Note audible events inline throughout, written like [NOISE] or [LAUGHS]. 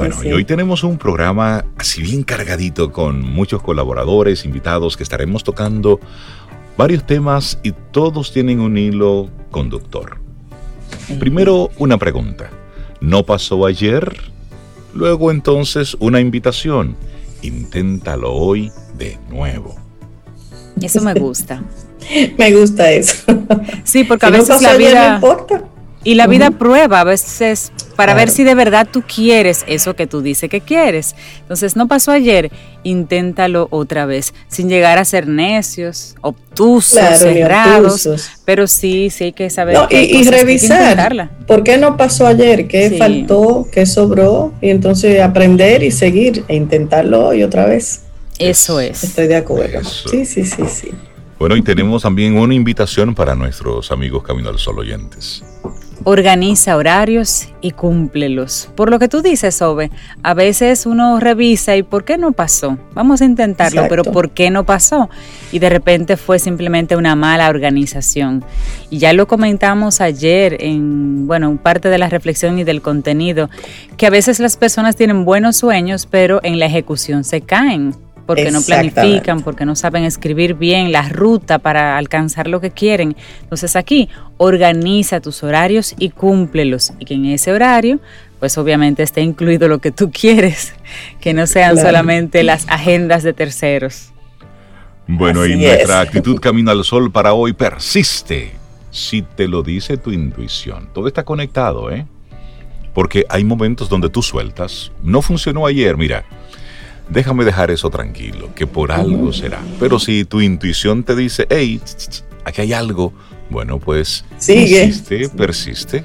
Bueno, y hoy tenemos un programa así bien cargadito con muchos colaboradores, invitados que estaremos tocando varios temas y todos tienen un hilo conductor. Primero, una pregunta. ¿No pasó ayer? Luego entonces una invitación. Inténtalo hoy de nuevo. Eso me [LAUGHS] gusta. me gusta eso. Sí, porque a veces la vida... importa. Y la vida prueba a veces para ver si de verdad tú quieres eso que tú dices que quieres. Entonces, no pasó ayer, inténtalo otra vez, sin llegar a ser necios, obtusos, cerrados, pero sí, sí hay que saber. y, revisar, ¿por qué no pasó ayer? ¿Qué faltó? ¿Qué sobró? Y entonces aprender y seguir e intentarlo hoy otra vez. Eso es. Estoy de acuerdo. Sí, sí, sí, sí. Bueno, y tenemos también una invitación para nuestros amigos Camino al Sol oyentes. Organiza horarios y cúmplelos. Por lo que tú dices, Ove, a veces uno revisa y ¿por qué no pasó? Vamos a intentarlo, pero ¿por qué no pasó? Y de repente fue simplemente una mala organización. Y ya lo comentamos ayer en, bueno, parte de la reflexión y del contenido, que a veces las personas tienen buenos sueños, pero en la ejecución se caen porque no planifican, porque no saben escribir bien la ruta para alcanzar lo que quieren. Entonces aquí organiza tus horarios y cúmplelos y que en ese horario pues obviamente esté incluido lo que tú quieres, que no sean solamente las agendas de terceros. Bueno, y nuestra actitud Camino al Sol para hoy persiste. Si te lo dice tu intuición, todo está conectado, ¿eh? Porque hay momentos donde tú sueltas. No funcionó ayer, mira déjame dejar eso tranquilo, que por algo será. Pero si tu intuición te dice, hey, aquí hay algo, bueno, pues Sigue. persiste, persiste.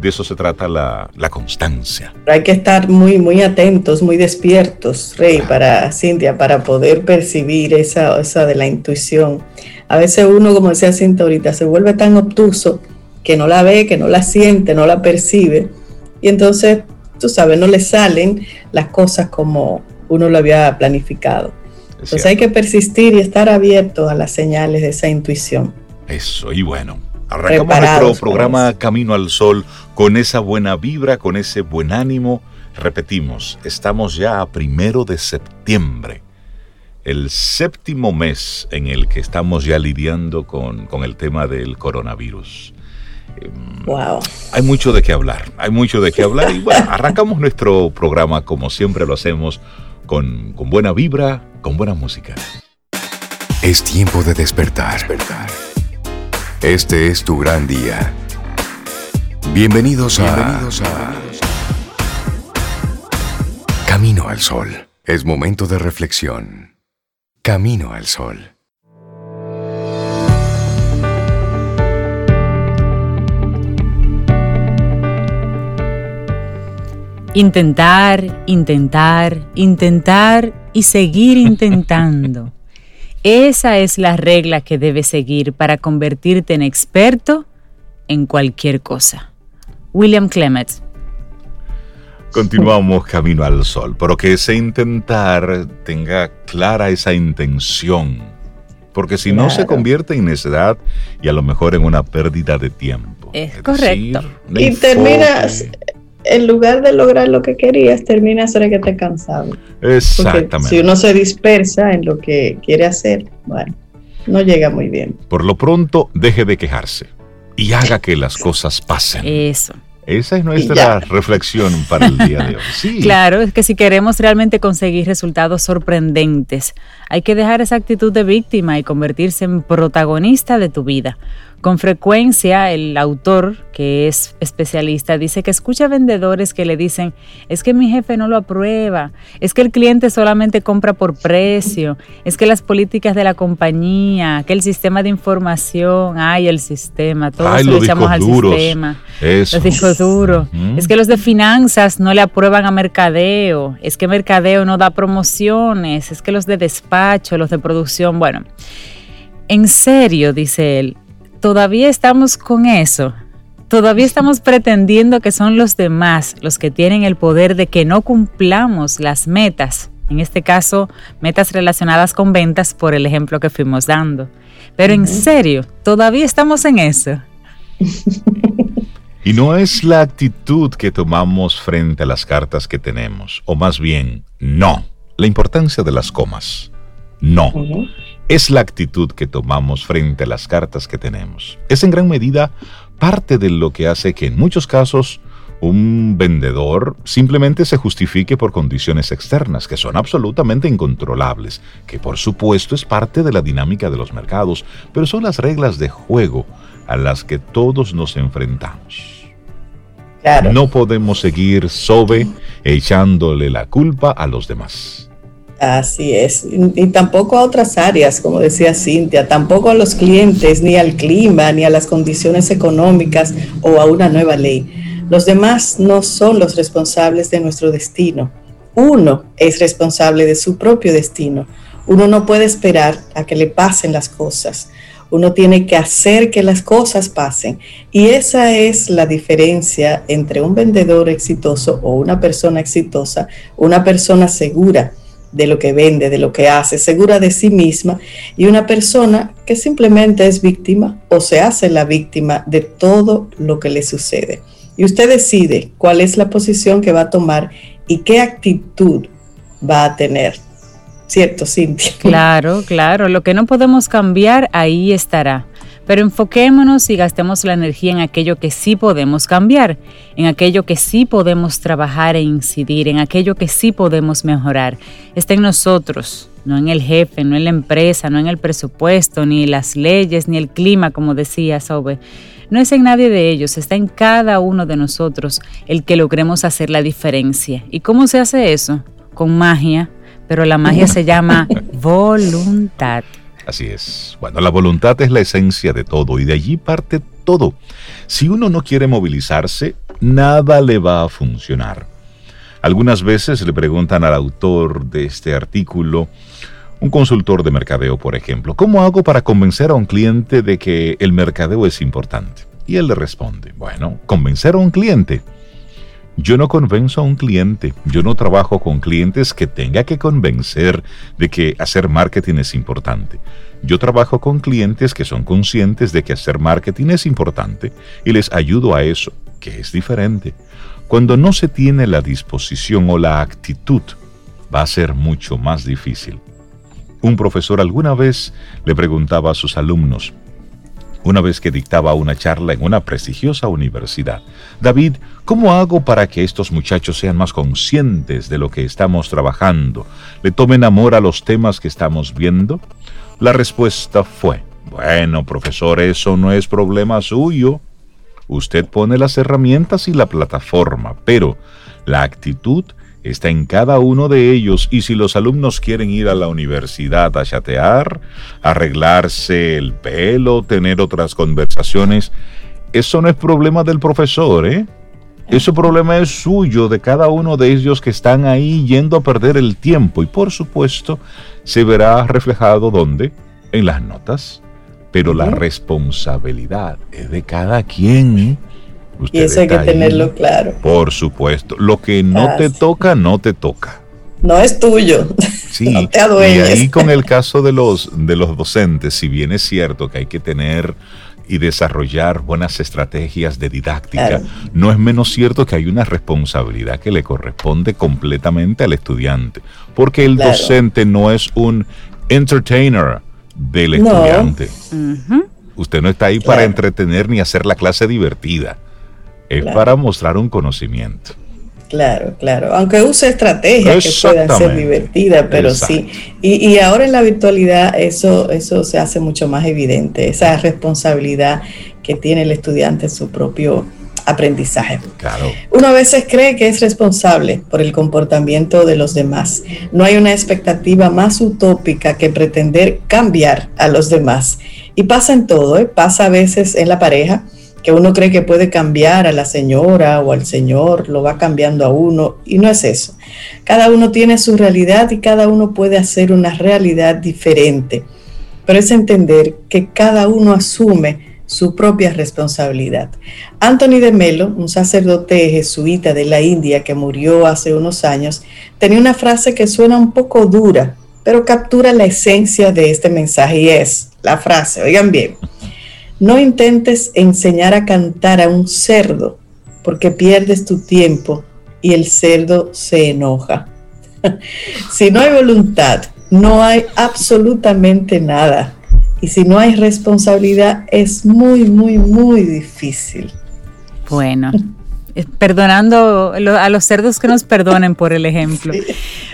De eso se trata la, constancia. Hay que estar muy, muy atentos, muy despiertos, Rey, para Cintia, para poder percibir esa, esa de la intuición. A veces uno, como decía Cintia ahorita, se vuelve tan obtuso que no la ve, que no la siente, no la percibe. Y entonces, tú sabes, no le salen las cosas como, uno lo había planificado. Entonces hay que persistir y estar abierto a las señales de esa intuición. Eso, y bueno, arrancamos nuestro programa Camino al Sol con esa buena vibra, con ese buen ánimo. Repetimos, estamos ya a primero de septiembre, el séptimo mes en el que estamos ya lidiando con, con el tema del coronavirus. Wow. Hay mucho de qué hablar, hay mucho de qué hablar y bueno, [LAUGHS] arrancamos nuestro programa como siempre lo hacemos con, buena vibra, con buena música. Es tiempo de despertar. despertar. Este es tu gran día. Bienvenidos, Bienvenidos a... Camino al Sol. Es momento de reflexión. Camino al Sol. Intentar, intentar, intentar y seguir [LAUGHS] intentando. Esa es la regla que debes seguir para convertirte en experto en cualquier cosa. William Clement. Continuamos camino al sol, pero que ese intentar tenga clara esa intención, porque si no se convierte en necedad y a lo mejor en una pérdida de tiempo. Es, correcto. y terminas, en lugar de lograr lo que querías, termina ser que te cansado. Exactamente. si uno se dispersa en lo que quiere hacer, bueno, no llega muy bien. Por lo pronto, deje de quejarse y haga que las cosas pasen. Eso. Esa es nuestra reflexión para el día de hoy. [LAUGHS] Sí. Claro, es que si queremos realmente conseguir resultados sorprendentes, hay que dejar esa actitud de víctima y convertirse en protagonista de tu vida. Con frecuencia el autor, que es especialista, dice que escucha vendedores que le dicen, es que mi jefe no lo aprueba, es que el cliente solamente compra por precio, es que las políticas de la compañía, que el sistema de información, ay, el sistema, todos le echamos al sistema. Los discos duros. Es que los de finanzas no le aprueban a mercadeo, es que mercadeo no da promociones, es que los de despacho, los de producción, bueno. En serio, dice él, todavía estamos con eso. Todavía estamos pretendiendo que son los demás los que tienen el poder de que no cumplamos las metas. En este caso, metas relacionadas con ventas por el ejemplo que fuimos dando. Pero en serio, todavía estamos en eso. [LAUGHS] Y no es la actitud que tomamos frente a las cartas que tenemos, o más bien, no. La importancia de las comas. No es la actitud que tomamos frente a las cartas que tenemos. Es en gran medida parte de lo que hace que en muchos casos un vendedor simplemente se justifique por condiciones externas que son absolutamente incontrolables, que por supuesto es parte de la dinámica de los mercados, pero son las reglas de juego a las que todos nos enfrentamos. No podemos seguir sobe echándole la culpa a los demás. Así es, y, tampoco a otras áreas, como decía Cintia, tampoco a los clientes, ni al clima, ni a las condiciones económicas o a una nueva ley. Los demás no son los responsables de nuestro destino. Uno es responsable de su propio destino. Uno no puede esperar a que le pasen las cosas. Uno tiene que hacer que las cosas pasen. Y esa es la diferencia entre un vendedor exitoso o una persona exitosa, una persona segura de lo que vende, de lo que hace, segura de sí misma, y una persona que simplemente es víctima o se hace la víctima de todo lo que le sucede. Y usted decide cuál es la posición que va a tomar y qué actitud va a tener. ¿Cierto, Cintia? Claro, claro. Lo que no podemos cambiar, ahí estará. Pero enfoquémonos y gastemos la energía en aquello que sí podemos cambiar, en aquello que sí podemos trabajar e incidir, en aquello que sí podemos mejorar. Está en nosotros, no en el jefe, no en la empresa, no en el presupuesto, ni las leyes, ni el clima, como decía Sobe. No es en nadie de ellos, está en cada uno de nosotros el que logremos hacer la diferencia. ¿Y cómo se hace eso? Con magia, pero la magia se llama [LAUGHS] voluntad. Así es. Bueno, la voluntad es la esencia de todo y de allí parte todo. Si uno no quiere movilizarse, nada le va a funcionar. Algunas veces le preguntan al autor de este artículo, un consultor de mercadeo, por ejemplo, ¿cómo hago para convencer a un cliente de que el mercadeo es importante? Y él le responde, bueno, convencer a un cliente yo no convenzo a un cliente, yo no trabajo con clientes que tenga que convencer de que hacer marketing es importante. Yo trabajo con clientes que son conscientes de que hacer marketing es importante y les ayudo a eso, que es diferente. Cuando no se tiene la disposición o la actitud, va a ser mucho más difícil. Un profesor alguna vez le preguntaba a sus alumnos, una vez que dictaba una charla en una prestigiosa universidad. David, ¿cómo hago para que estos muchachos sean más conscientes de lo que estamos trabajando, le tomen amor a los temas que estamos viendo? La respuesta fue, bueno, profesor, eso no es problema suyo. Usted pone las herramientas y la plataforma, pero la actitud está en cada uno de ellos y si los alumnos quieren ir a la universidad a chatear, arreglarse el pelo, tener otras conversaciones, eso no es problema del profesor, ¿eh? Ese problema es suyo, de cada uno de ellos que están ahí yendo a perder el tiempo y por supuesto se verá reflejado ¿dónde? En las notas. Pero la responsabilidad es de cada quien y eso hay que tenerlo claro. Por supuesto. Lo que no te toca, no te toca. No es tuyo. Sí, [LAUGHS] no te y ahí con el caso de los, de los docentes, si bien es cierto que hay que tener y desarrollar buenas estrategias de didáctica, no es menos cierto que hay una responsabilidad que le corresponde completamente al estudiante, porque el docente no es un entertainer del estudiante. Usted no está ahí para entretener ni hacer la clase divertida. Es para mostrar un conocimiento. Claro, claro. Aunque use estrategias que puedan ser divertidas, pero sí. Y, y, ahora en la virtualidad eso, eso se hace mucho más evidente, esa responsabilidad que tiene el estudiante en su propio aprendizaje. Claro. Uno a veces cree que es responsable por el comportamiento de los demás. No hay una expectativa más utópica que pretender cambiar a los demás. Y pasa en todo, ¿eh? pasa a veces en la pareja, que uno cree que puede cambiar a la señora o al señor, lo va cambiando a uno, y no es eso. Cada uno tiene su realidad y cada uno puede hacer una realidad diferente, pero es entender que cada uno asume su propia responsabilidad. Anthony de Melo, un sacerdote jesuita de la India que murió hace unos años, tenía una frase que suena un poco dura, pero captura la esencia de este mensaje y es la frase, oigan bien, no intentes enseñar a cantar a un cerdo porque pierdes tu tiempo y el cerdo se enoja. [LAUGHS] si no hay voluntad, no hay absolutamente nada y si no hay responsabilidad, es muy, muy, muy difícil. Bueno, eh, perdonando a los cerdos que nos perdonen por el ejemplo.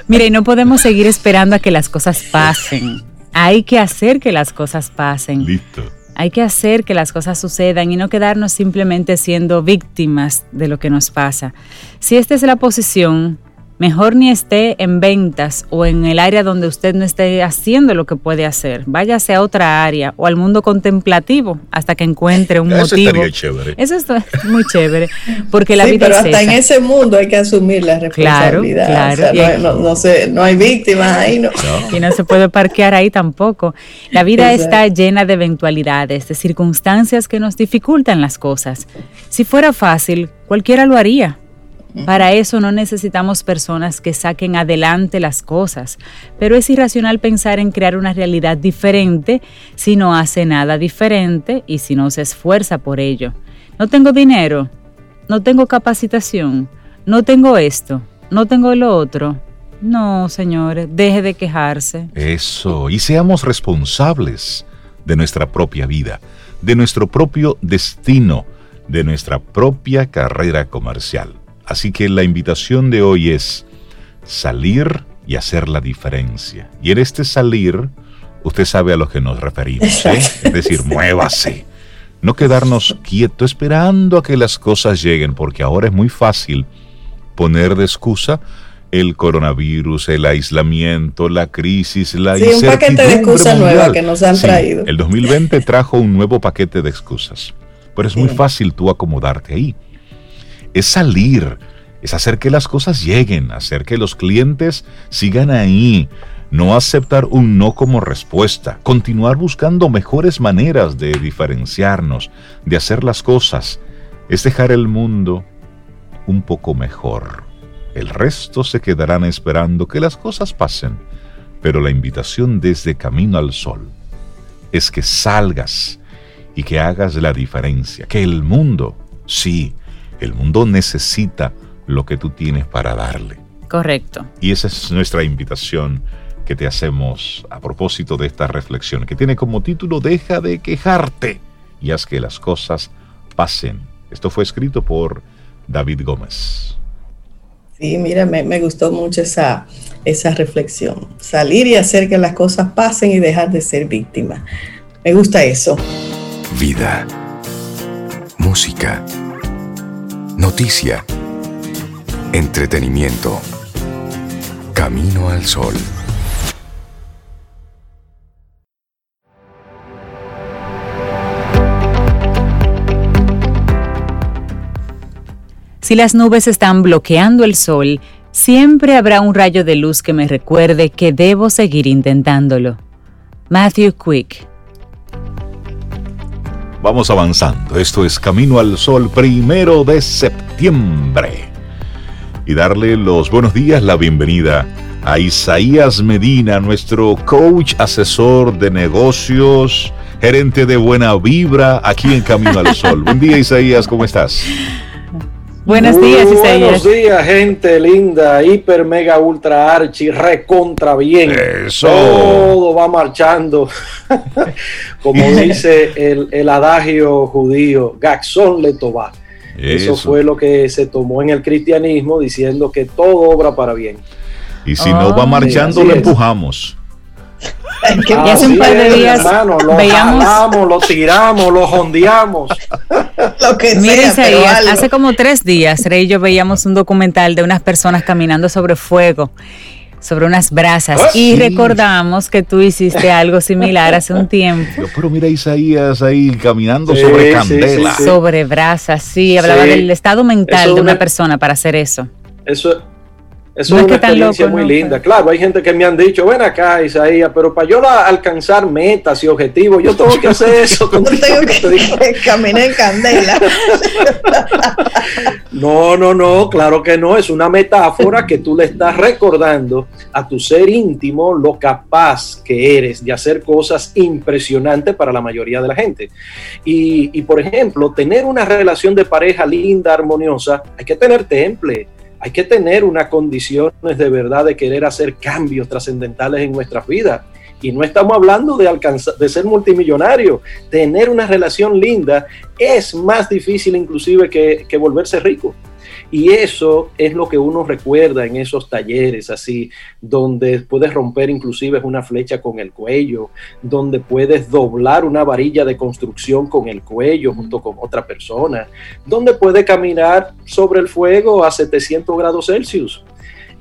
Mire, no podemos seguir esperando a que las cosas pasen. Hay que hacer que las cosas pasen. Listo. Hay que hacer que las cosas sucedan y no quedarnos simplemente siendo víctimas de lo que nos pasa. Si esta es la posición, mejor ni esté en ventas o en el área donde usted no esté haciendo lo que puede hacer. Váyase a otra área o al mundo contemplativo hasta que encuentre un [LAUGHS] Eso motivo. Chévere. Eso es muy chévere, porque la sí, vida pero hasta en ese mundo hay que asumir la responsabilidad. Claro, claro. no, no, no, hay víctimas ahí, no. Y no se puede parquear ahí tampoco. La vida está llena de eventualidades, de circunstancias que nos dificultan las cosas. Si fuera fácil, cualquiera lo haría para eso no necesitamos personas que saquen adelante las cosas, pero es irracional pensar en crear una realidad diferente si no hace nada diferente y si no se esfuerza por ello. No tengo dinero, no tengo capacitación, no tengo esto, no tengo lo otro. No, señores, deje de quejarse. Eso, y seamos responsables de nuestra propia vida, de nuestro propio destino, de nuestra propia carrera comercial. Así que la invitación de hoy es salir y hacer la diferencia. Y en este salir, usted sabe a lo que nos referimos, ¿eh? es decir, muévase. No quedarnos quietos esperando a que las cosas lleguen, porque ahora es muy fácil poner de excusa el coronavirus, el aislamiento, la crisis, la sí, un paquete de excusas nuevas que nos han traído. El 2020 trajo un nuevo paquete de excusas, pero es muy fácil tú acomodarte ahí es salir, es hacer que las cosas lleguen, hacer que los clientes sigan ahí, no aceptar un no como respuesta, continuar buscando mejores maneras de diferenciarnos, de hacer las cosas, es dejar el mundo un poco mejor. El resto se quedarán esperando que las cosas pasen, pero la invitación desde Camino al Sol es que salgas y que hagas la diferencia, que el mundo, sí, el mundo necesita lo que tú tienes para darle. Correcto. Y esa es nuestra invitación que te hacemos a propósito de esta reflexión, que tiene como título Deja de quejarte y haz que las cosas pasen. Esto fue escrito por David Gómez. Sí, mira, me, me, gustó mucho esa, esa reflexión. Salir y hacer que las cosas pasen y dejar de ser víctima. Me gusta eso. Vida. Música Noticia. Entretenimiento. Camino al sol. Si las nubes están bloqueando el sol, siempre habrá un rayo de luz que me recuerde que debo seguir intentándolo. Matthew Quick Vamos avanzando. Esto es Camino al Sol, primero de septiembre. Y darle los buenos días, la bienvenida a Isaías Medina, nuestro coach asesor de negocios, gerente de buena vibra aquí en Camino al Sol. [LAUGHS] Buen día, Isaías, ¿cómo estás? Buenos días, Isaías. Buenos días, gente linda, hiper, mega, ultra, archi, recontra bien. Eso. Todo va marchando. [LAUGHS] Como dice el, adagio judío, Gaxón le toba. Eso. fue lo que se tomó en el cristianismo diciendo que todo obra para bien. Y si no va ah, marchando, lo empujamos. Y hace un par de días lo veíamos, lo tiramos, lo jondeamos. [LAUGHS] lo que Mira, sea, hace como tres días, Rey y yo veíamos un documental de unas personas caminando sobre fuego sobre unas brasas ah, y recordamos que tú hiciste algo similar hace un tiempo. pero mira Isaías ahí caminando sobre candela. Sobre brasas, sí, hablaba del estado mental de una persona para hacer eso. Eso, eso es una experiencia muy linda. Claro, hay gente que me han dicho, ven acá, Isaías, pero para yo alcanzar metas y objetivos, yo tengo que hacer [LAUGHS] eso. no tengo que, [LAUGHS] caminar en candela. [LAUGHS] no, no, no, claro que no. Es una metáfora que tú le estás recordando a tu ser íntimo lo capaz que eres de hacer cosas impresionantes para la mayoría de la gente. Y, y por ejemplo, tener una relación de pareja linda, armoniosa, hay que tener temple hay que tener unas condiciones de verdad de querer hacer cambios trascendentales en nuestras vidas. Y no estamos hablando de, alcanzar, de ser multimillonario. Tener una relación linda es más difícil inclusive que, que volverse rico. Y eso es lo que uno recuerda en esos talleres así, donde puedes romper inclusive una flecha con el cuello, donde puedes doblar una varilla de construcción con el cuello junto con otra persona, donde puedes caminar sobre el fuego a 700 grados Celsius.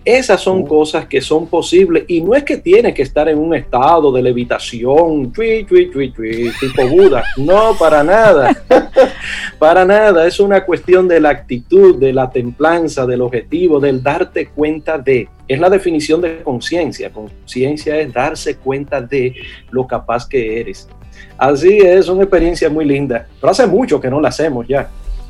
Esas son cosas que son posibles y no es que tiene que estar en un estado de levitación, tipo Buda, no, para nada, [LAUGHS] para nada, es una cuestión de la actitud, de la templanza, del objetivo, del darte cuenta de, es la definición de conciencia, conciencia es darse cuenta de lo capaz que eres. Así es, una experiencia muy linda, pero hace mucho que no la hacemos ya.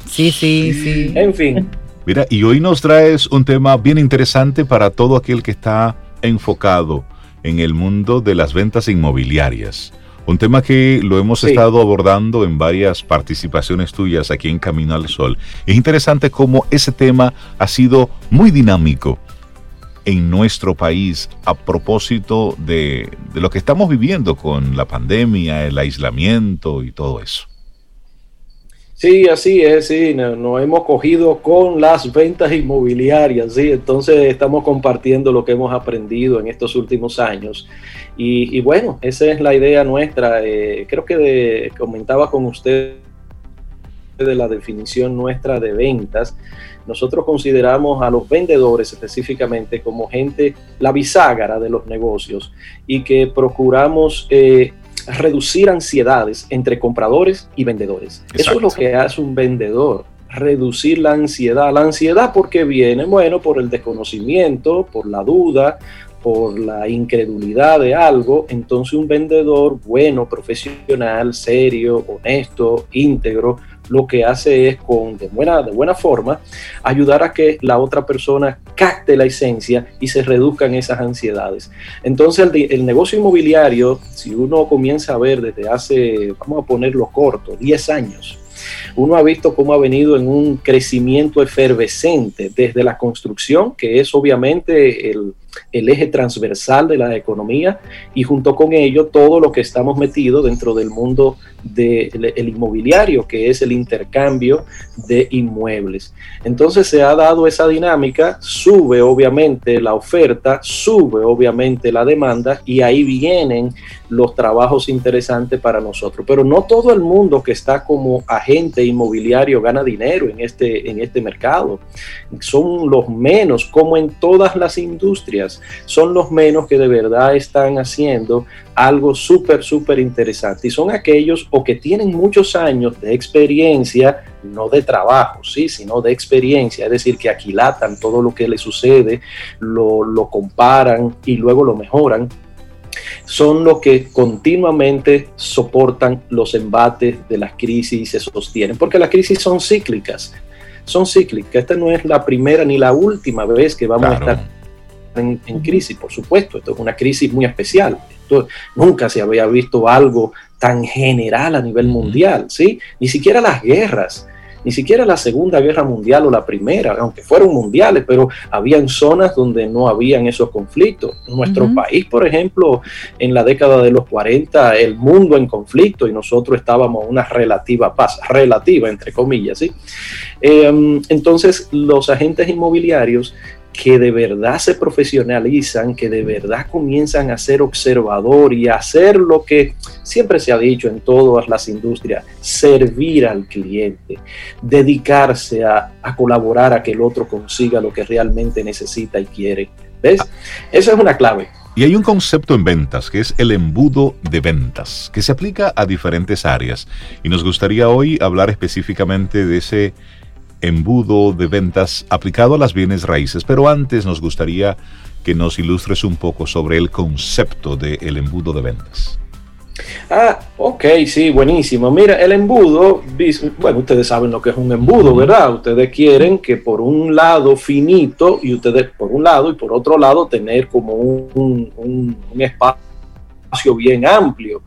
Sí, sí, sí. En fin. Mira, y hoy nos traes un tema bien interesante para todo aquel que está enfocado en el mundo de las ventas inmobiliarias. Un tema que lo hemos estado abordando en varias participaciones tuyas aquí en Camino al Sol. Es interesante cómo ese tema ha sido muy dinámico en nuestro país a propósito de, de lo que estamos viviendo con la pandemia, el aislamiento y todo eso. Sí, así es, sí, nos, hemos cogido con las ventas inmobiliarias, sí, entonces estamos compartiendo lo que hemos aprendido en estos últimos años. Y, bueno, esa es la idea nuestra. Eh, creo que comentaba con usted de la definición nuestra de ventas. Nosotros consideramos a los vendedores específicamente como gente, la bisagra de los negocios y que procuramos eh, reducir ansiedades entre compradores y vendedores. Eso es lo que hace un vendedor, reducir la ansiedad. La ansiedad porque viene, bueno, por el desconocimiento, por la duda, por la incredulidad de algo, entonces un vendedor bueno, profesional, serio, honesto, íntegro, lo que hace es con de buena, de buena forma ayudar a que la otra persona capte la esencia y se reduzcan esas ansiedades. Entonces el, el negocio inmobiliario, si uno comienza a ver desde hace, vamos a ponerlo corto, 10 años, uno ha visto cómo ha venido en un crecimiento efervescente desde la construcción, que es obviamente el, el eje transversal de la economía y junto con ello todo lo que estamos metidos dentro del mundo del inmobiliario, que es el intercambio de inmuebles. Entonces se ha dado esa dinámica, sube obviamente la oferta, sube obviamente la demanda y ahí vienen los trabajos interesantes para nosotros. Pero no todo el mundo que está como agente inmobiliario gana dinero en este, en este mercado. Son los menos, como en todas las industrias son los menos que de verdad están haciendo algo súper, súper interesante. Y son aquellos o que tienen muchos años de experiencia, no de trabajo, sí, sino de experiencia, es decir, que aquilatan todo lo que les sucede, lo, lo comparan y luego lo mejoran son los que continuamente soportan los embates de las crisis y se sostienen, porque las crisis son cíclicas, son cíclicas. Esta no es la primera ni la última vez que vamos a estar en, crisis, por supuesto. Esto es una crisis muy especial. nunca se había visto algo tan general a nivel mundial, ¿sí? Ni siquiera las guerras. ni siquiera la Segunda Guerra Mundial o la Primera, aunque fueron mundiales, pero habían zonas donde no habían esos conflictos. En nuestro país, por ejemplo, en la década de los 40, el mundo en conflicto y nosotros estábamos en una relativa paz, relativa entre comillas, ¿sí? Em, entonces, los agentes inmobiliarios que de verdad se profesionalizan, que de verdad comienzan a ser observador y a hacer lo que siempre se ha dicho en todas las industrias, servir al cliente, dedicarse a, colaborar a que el otro consiga lo que realmente necesita y quiere. ¿Ves? Esa es una clave. Y hay un concepto en ventas que es el embudo de ventas, que se aplica a diferentes áreas. Y nos gustaría hoy hablar específicamente de ese embudo de ventas aplicado a las bienes raíces, pero antes nos gustaría que nos ilustres un poco sobre el concepto del embudo de ventas. Ah, ok, sí, buenísimo. Mira, el embudo, bueno, ustedes saben lo que es un embudo, ¿verdad? Ustedes quieren que por un lado finito y ustedes por un lado y por otro lado tener como un, un espacio bien amplio.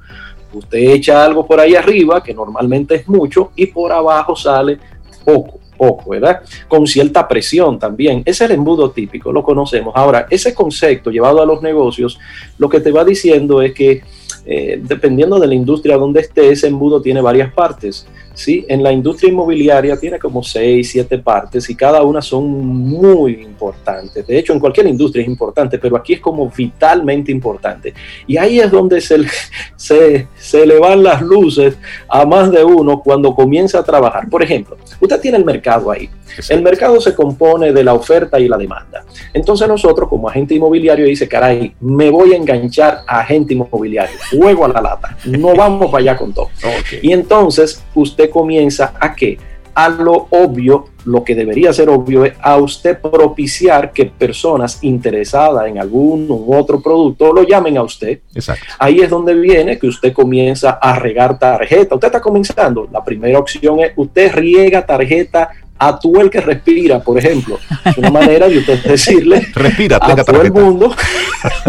Usted echa algo por ahí arriba, que normalmente es mucho, y por abajo sale poco poco, ¿verdad? Con cierta presión también. Ese es el embudo típico, lo conocemos. Ahora, ese concepto llevado a los negocios, lo que te va diciendo es que eh, dependiendo de la industria donde esté, ese embudo tiene varias partes. ¿Sí? En la industria inmobiliaria tiene como seis, siete partes y cada una son muy importantes. De hecho, en cualquier industria es importante, pero aquí es como vitalmente importante. Y ahí es donde se, [LAUGHS] se, se le van las luces a más de uno cuando comienza a trabajar. Por ejemplo, usted tiene el mercado ahí. El mercado se compone de la oferta y la demanda. Entonces nosotros como agente inmobiliario dice, caray, me voy a enganchar a agente inmobiliario, juego a la lata, no vamos para allá con todo. [LAUGHS] Y entonces usted comienza a qué? A lo obvio, lo que debería ser obvio es a usted propiciar que personas interesadas en algún u otro producto lo llamen a usted. Exacto. Ahí es donde viene que usted comienza a regar tarjeta. Usted está comenzando. La primera opción es usted riega tarjeta a tú el que respira, por ejemplo. Es una manera de usted decirle [LAUGHS] respira, a todo el mundo.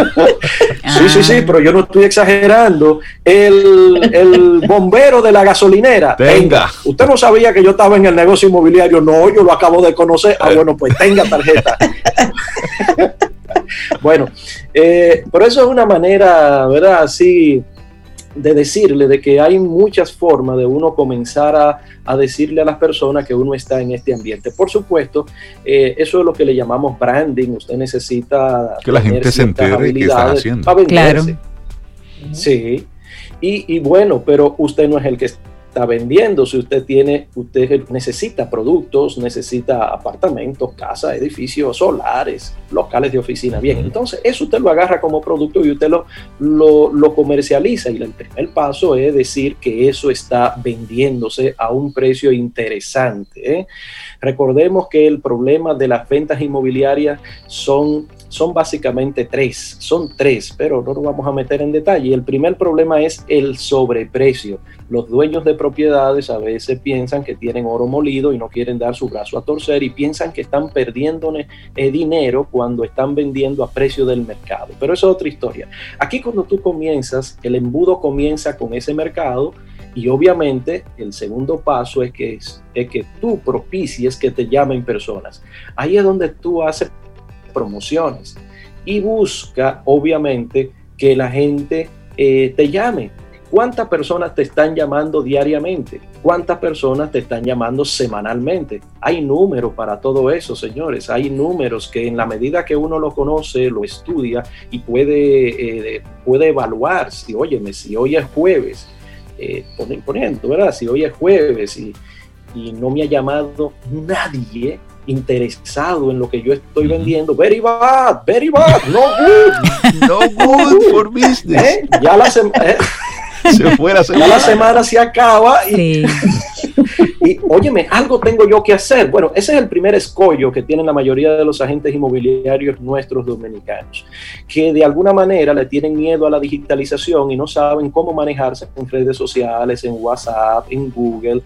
[LAUGHS] sí, sí, sí, ah. pero yo no estoy exagerando. El, bombero de la gasolinera. Tenga. Usted no sabía que yo estaba en el negocio inmobiliario. No, yo lo acabo de conocer. Ah, bueno, pues tenga tarjeta. [LAUGHS] bueno, eh, por eso es una manera, ¿verdad? Así de decirle de que hay muchas formas de uno comenzar a, decirle a las personas que uno está en este ambiente. Por supuesto, eh, eso es lo que le llamamos branding. Usted necesita que la gente se entere qué está haciendo. Claro. Sí. Y, y, bueno, pero usted no es el que vendiendo. Si usted tiene, usted necesita productos, necesita apartamentos, casas, edificios, solares, locales de oficina. Bien, entonces eso usted lo agarra como producto y usted lo, lo, comercializa. Y el primer paso es decir que eso está vendiéndose a un precio interesante. ¿eh? Recordemos que el problema de las ventas inmobiliarias son son básicamente tres, son tres, pero no nos vamos a meter en detalle. El primer problema es el sobreprecio. Los dueños de propiedades a veces piensan que tienen oro molido y no quieren dar su brazo a torcer y piensan que están perdiendo eh, dinero cuando están vendiendo a precio del mercado. Pero eso es otra historia. Aquí cuando tú comienzas, el embudo comienza con ese mercado y obviamente el segundo paso es que, es, es que tú propicies que te llamen personas. Ahí es donde tú haces promociones y busca obviamente que la gente eh, te llame. ¿Cuántas personas te están llamando diariamente? ¿Cuántas personas te están llamando semanalmente? Hay números para todo eso, señores. Hay números que en la medida que uno lo conoce, lo estudia y puede, eh, puede evaluar si, óyeme, si hoy es jueves, eh, poniendo, ¿verdad? Si hoy es jueves y, y no me ha llamado nadie, interesado en lo que yo estoy vendiendo. Very bad, very bad, [LAUGHS] no good. No good for business. ¿Eh? Ya la, eh, [LAUGHS] se ya la semana se acaba y, [LAUGHS] y, óyeme, algo tengo yo que hacer. Bueno, ese es el primer escollo que tienen la mayoría de los agentes inmobiliarios nuestros dominicanos, que de alguna manera le tienen miedo a la digitalización y no saben cómo manejarse en redes sociales, en WhatsApp, en Google.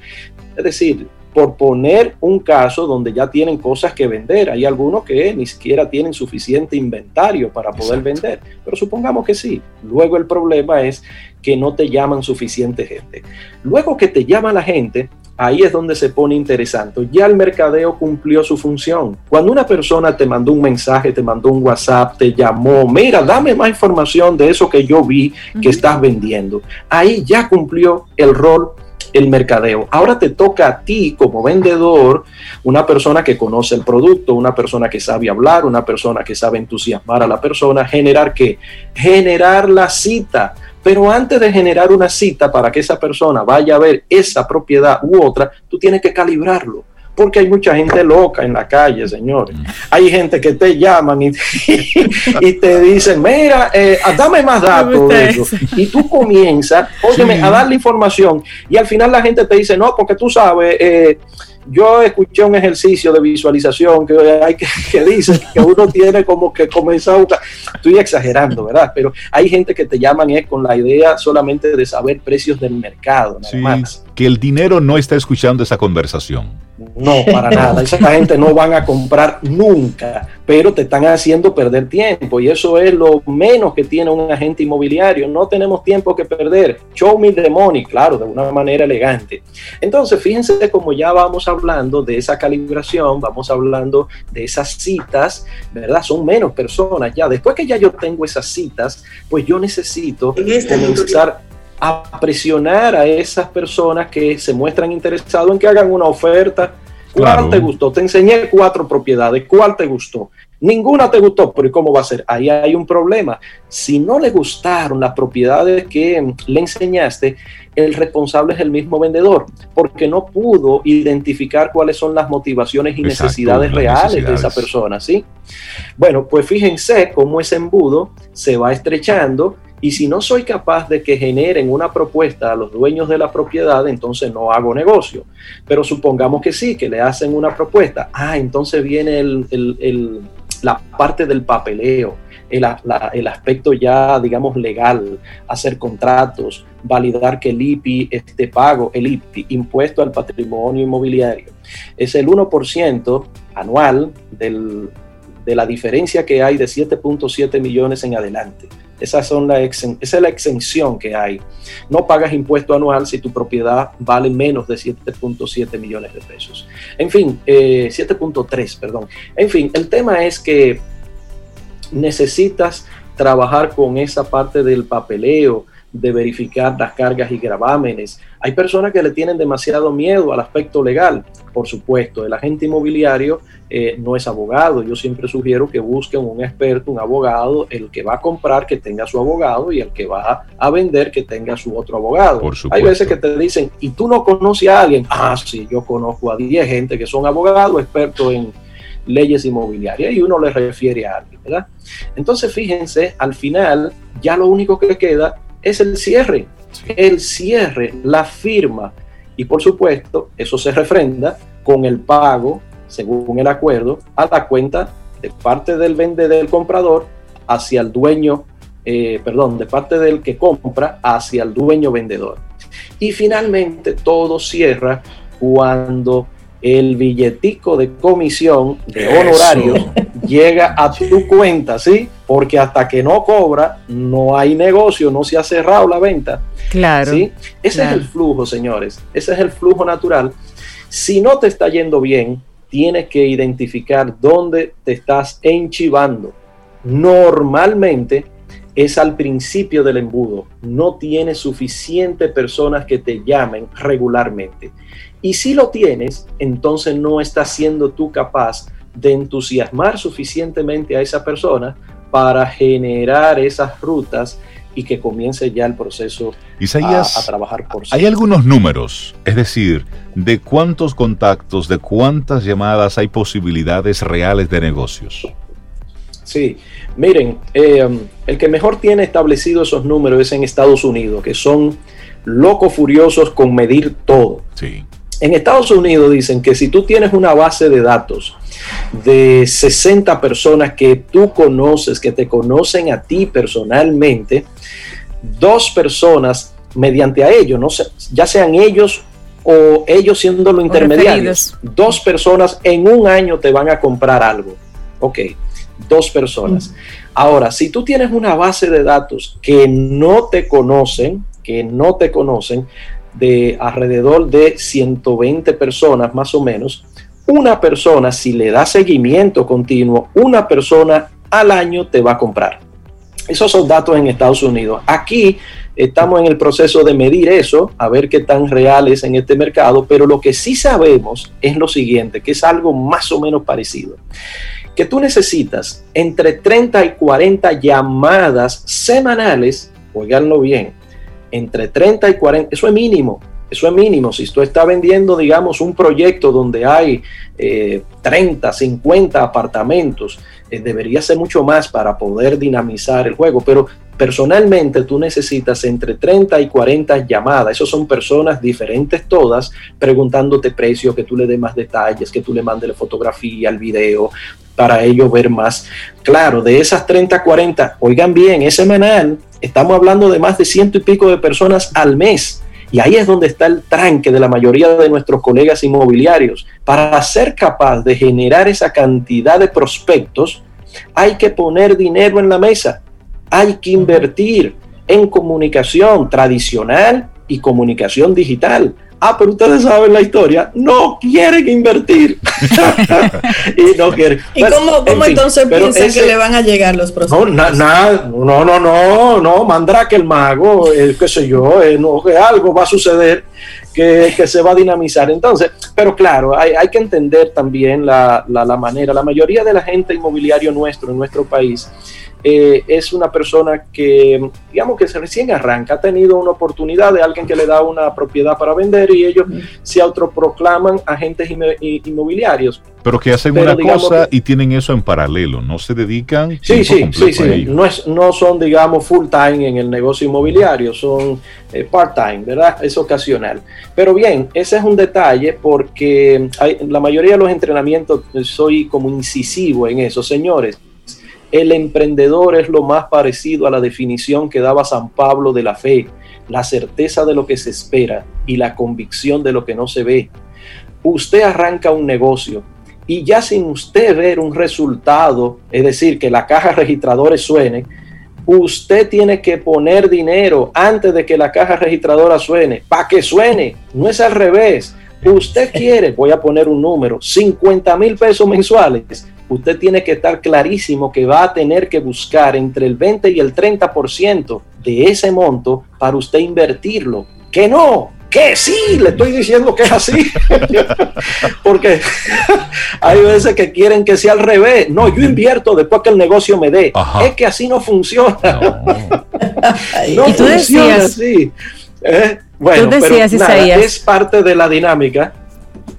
Es decir, por poner un caso donde ya tienen cosas que vender. Hay algunos que ni siquiera tienen suficiente inventario para poder vender, pero supongamos que sí. Luego el problema es que no te llaman suficiente gente. Luego que te llama la gente, ahí es donde se pone interesante. Ya el mercadeo cumplió su función. Cuando una persona te mandó un mensaje, te mandó un WhatsApp, te llamó, mira, dame más información de eso que yo vi que estás vendiendo. Ahí ya cumplió el rol el mercadeo. Ahora te toca a ti como vendedor, una persona que conoce el producto, una persona que sabe hablar, una persona que sabe entusiasmar a la persona, generar qué? Generar la cita. Pero antes de generar una cita para que esa persona vaya a ver esa propiedad u otra, tú tienes que calibrarlo porque hay mucha gente loca en la calle, señores. Mm. Hay gente que te llaman y, y te dicen, mira, eh, dame más datos de eso. Y tú comienzas, óyeme, a darle información y al final la gente te dice, no, porque tú sabes, eh, yo escuché un ejercicio de visualización que, hay que, que, dice que uno tiene como que comenzar a buscar. Estoy exagerando, ¿verdad? Pero hay gente que te llaman es con la idea solamente de saber precios del mercado, nada más. Que el dinero no está escuchando esa conversación. No, para [LAUGHS] nada. Esa gente no van a comprar nunca, pero te están haciendo perder tiempo y eso es lo menos que tiene un agente inmobiliario. No tenemos tiempo que perder. Show me the money, claro, de una manera elegante. Entonces, fíjense como ya vamos hablando de esa calibración, vamos hablando de esas citas, ¿verdad? Son menos personas ya. Después que ya yo tengo esas citas, pues yo necesito comenzar a presionar a esas personas que se muestran interesados en que hagan una oferta. ¿Cuál te gustó? Te enseñé cuatro propiedades. ¿Cuál te gustó? Ninguna te gustó, pero ¿y cómo va a ser? Ahí hay un problema. Si no le gustaron las propiedades que le enseñaste, el responsable es el mismo vendedor, porque no pudo identificar cuáles son las motivaciones y necesidades reales de esa persona, ¿sí? Bueno, pues fíjense cómo ese embudo se va estrechando y si no soy capaz de que generen una propuesta a los dueños de la propiedad, entonces no hago negocio. Pero supongamos que sí, que le hacen una propuesta. Ah, entonces viene la parte del papeleo, el, el, aspecto ya, digamos, legal, hacer contratos, validar que el IPI esté pago, el IPI, impuesto al patrimonio inmobiliario, es el 1% anual del, de la diferencia que hay de 7.7 millones en adelante. Esa, son la esa es la exención que hay. No pagas impuesto anual si tu propiedad vale menos de 7.7 millones de pesos. En fin, 7.3, eh, perdón. En fin, el tema es que necesitas trabajar con esa parte del papeleo, de verificar las cargas y gravámenes. Hay personas que le tienen demasiado miedo al aspecto legal. Por supuesto, el agente inmobiliario eh, no es abogado. Yo siempre sugiero que busquen un experto, un abogado, el que va a comprar que tenga su abogado y el que va a vender que tenga su otro abogado. Hay veces que te dicen, ¿y tú no conoces a alguien? Ah, sí, yo conozco a 10 gente que son abogados, expertos en leyes inmobiliarias y uno le refiere a alguien, ¿verdad? Entonces, fíjense, al final ya lo único que queda es el cierre. El cierre, la firma. Y por supuesto, eso se refrenda con el pago, según el acuerdo, a la cuenta de parte del vende del comprador hacia el dueño, eh, perdón, de parte del que compra hacia el dueño vendedor. Y finalmente todo cierra cuando el billetico de comisión de honorarios llega a tu cuenta, ¿sí? Porque hasta que no cobra, no hay negocio, no se ha cerrado la venta. Claro. ¿sí? Ese es el flujo, señores. Ese es el flujo natural. Si no te está yendo bien, tienes que identificar dónde te estás enchivando. Normalmente es al principio del embudo. No tienes suficiente personas que te llamen regularmente. Y si lo tienes, entonces no estás siendo tú capaz de entusiasmar suficientemente a esa persona para generar esas rutas y que comience ya el proceso a, trabajar por sí. Hay algunos números, es decir, de cuántos contactos, de cuántas llamadas hay posibilidades reales de negocios. Sí, miren, eh, el que mejor tiene establecido esos números es en Estados Unidos, que son locos furiosos con medir todo. Sí. En Estados Unidos dicen que si tú tienes una base de datos de 60 personas que tú conoces, que te conocen a ti personalmente, dos personas mediante a ellos, no ya sean ellos o ellos siendo los intermediarios, dos personas en un año te van a comprar algo. Ok, dos personas. Ahora, si tú tienes una base de datos que no te conocen, que no te conocen, de alrededor de 120 personas más o menos, una persona, si le da seguimiento continuo, una persona al año te va a comprar. Esos son datos en Estados Unidos. Aquí estamos en el proceso de medir eso, a ver qué tan real es en este mercado, pero lo que sí sabemos es lo siguiente, que es algo más o menos parecido. Que tú necesitas entre 30 y 40 llamadas semanales, oiganlo bien, entre 30 y 40, eso es mínimo, eso es mínimo. Si tú estás vendiendo, digamos, un proyecto donde hay 30, eh, 50 apartamentos, eh, debería ser mucho más para poder dinamizar el juego. Pero personalmente tú necesitas entre 30 y 40 llamadas. Esos son personas diferentes todas, preguntándote precio, que tú le des más detalles, que tú le mandes la fotografía, el video, para ellos ver más. Claro, de esas 30, 40, oigan bien, es semanal, estamos hablando de más de ciento y pico de personas al mes y ahí es donde está el tranque de la mayoría de nuestros colegas inmobiliarios. Para ser capaz de generar esa cantidad de prospectos, hay que poner dinero en la mesa, hay que invertir en comunicación tradicional y comunicación digital ah, pero ustedes saben la historia, no quieren invertir. [LAUGHS] y no quieren. ¿Y cómo, entonces piensan que le van a llegar los procesos? No, no, no, no, no, mandrá que el mago, el, qué sé yo, eh, no, que algo va a suceder. Que, que, se va a dinamizar. Entonces, pero claro, hay, hay que entender también la, la, la, manera. La mayoría de la gente inmobiliario nuestro, en nuestro país, eh, es una persona que, digamos que se recién arranca, ha tenido una oportunidad de alguien que le da una propiedad para vender y ellos se autoproclaman agentes inmobiliarios. Pero que hacen una cosa y tienen eso en paralelo, no se dedican. Sí, sí, sí, sí. No, es, no son, digamos, full time en el negocio inmobiliario, son eh, part time, ¿verdad? Es ocasional. Pero bien, ese es un detalle porque hay, la mayoría de los entrenamientos soy como incisivo en eso, señores el emprendedor es lo más parecido a la definición que daba San Pablo de la fe, la certeza de lo que se espera y la convicción de lo que no se ve. Usted arranca un negocio y ya sin usted ver un resultado, es decir, que la caja registradora suene, usted tiene que poner dinero antes de que la caja registradora suene, para que suene, no es al revés. Usted quiere, voy a poner un número, 50 mil pesos mensuales usted tiene que estar clarísimo que va a tener que buscar entre el 20 y el 30% de ese monto para usted invertirlo. Que no, que sí, le estoy diciendo que es así. [LAUGHS] Porque [LAUGHS] hay veces que quieren que sea al revés. No, yo invierto después que el negocio me dé. Es que así no funciona. No, [LAUGHS] funciona así. Eh, bueno, es parte de la dinámica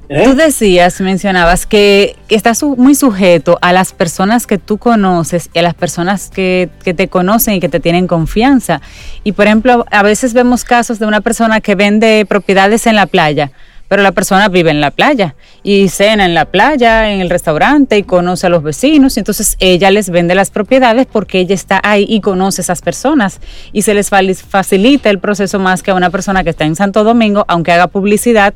¿Eh? Tú decías, mencionabas que, estás muy sujeto a las personas que tú conoces y a las personas que, te conocen y que te tienen confianza. Y por ejemplo, a veces vemos casos de una persona que vende propiedades en la playa pero la persona vive en la playa y cena en la playa, en el restaurante y conoce a los vecinos, y entonces ella les vende las propiedades porque ella está ahí y conoce a esas personas y se les facilita el proceso más que a una persona que está en Santo Domingo, aunque haga publicidad,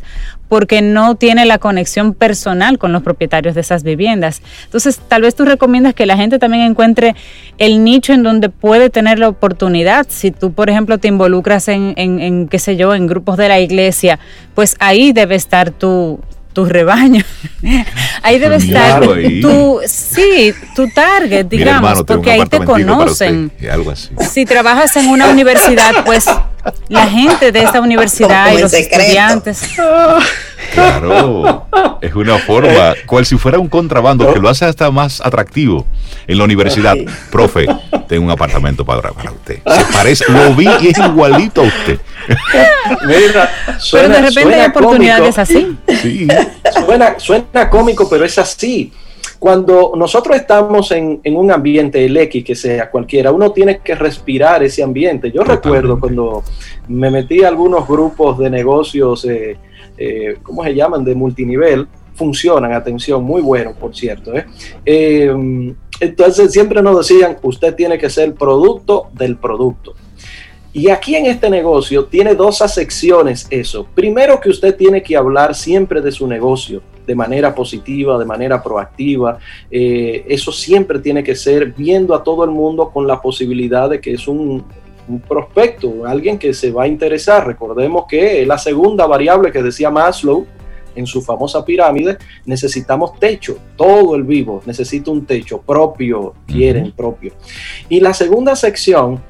porque no tiene la conexión personal con los propietarios de esas viviendas. Entonces, tal vez tú recomiendas que la gente también encuentre el nicho en donde puede tener la oportunidad. Si tú, por ejemplo, te involucras en, en, qué sé yo, en grupos de la iglesia, pues ahí debe estar tu, tu rebaño. [LAUGHS] ahí debe estar tu, sí, tu target, digamos, porque ahí te conocen. Si trabajas en una universidad, pues la gente de esa universidad y los estudiantes. [LAUGHS] Claro, es una forma, cual si fuera un contrabando que lo hace hasta más atractivo en la universidad. Profe, tengo un apartamento para, para usted. Se parece, lo vi y es igualito a usted. Mira, pero de repente hay oportunidades así. Sí. Suena, suena cómico, pero es así cuando nosotros estamos en, un ambiente, el X que sea cualquiera, uno tiene que respirar ese ambiente. Yo recuerdo cuando me metí a algunos grupos de negocios, eh, eh, ¿cómo se llaman? De multinivel, funcionan, atención, muy bueno, por cierto. ¿eh? entonces siempre nos decían, usted tiene que ser producto del producto. Y aquí en este negocio tiene dos secciones eso. Primero que usted tiene que hablar siempre de su negocio de manera positiva, de manera proactiva. Eh, eso siempre tiene que ser viendo a todo el mundo con la posibilidad de que es un un prospecto, alguien que se va a interesar. Recordemos que la segunda variable que decía Maslow en su famosa pirámide, necesitamos techo, todo el vivo necesita un techo propio, quieren propio. Y la segunda sección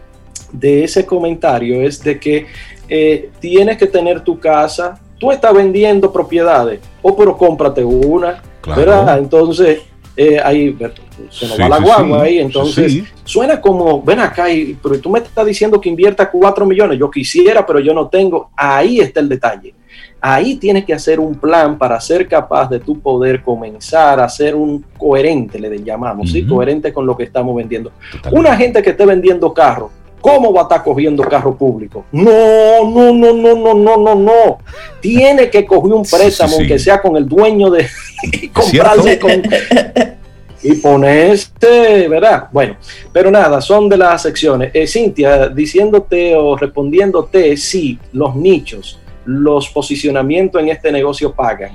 de ese comentario es de que eh, tienes que tener tu casa, tú estás vendiendo propiedades, o oh, pero cómprate una, ¿verdad? Entonces, eh, ahí se nos va la guagua ahí, entonces suena como, ven acá, y, pero tú me estás diciendo que invierta 4 millones, yo quisiera, pero yo no tengo, ahí está el detalle. Ahí tienes que hacer un plan para ser capaz de tu poder comenzar a ser un coherente, le llamamos, ¿sí? Coherente con lo que estamos vendiendo. Una gente que esté vendiendo carros, ¿Cómo va a estar cogiendo carro público? No, no, no, no, no, no, no, no. Tiene que coger un préstamo, que sea con el dueño de [LAUGHS] y comprarse con, y ponerse, ¿verdad? Bueno, pero nada, son de las secciones. Eh, Cintia, diciéndote o respondiéndote, sí, los nichos, los posicionamientos en este negocio pagan.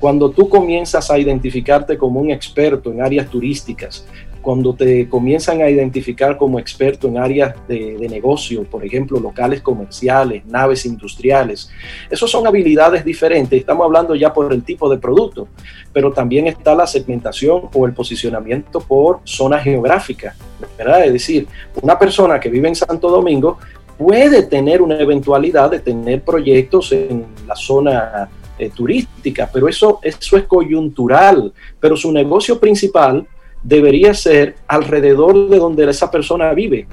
Cuando tú comienzas a identificarte como un experto en áreas turísticas, cuando te comienzan a identificar como experto en áreas de, negocio, por ejemplo, locales comerciales, naves industriales, esas son habilidades diferentes. Estamos hablando ya por el tipo de producto, pero también está la segmentación o el posicionamiento por zona geográfica, ¿verdad? Es decir, una persona que vive en Santo Domingo puede tener una eventualidad de tener proyectos en la zona eh, turística, pero eso, eso es coyuntural, pero su negocio principal debería ser alrededor de donde esa persona vive.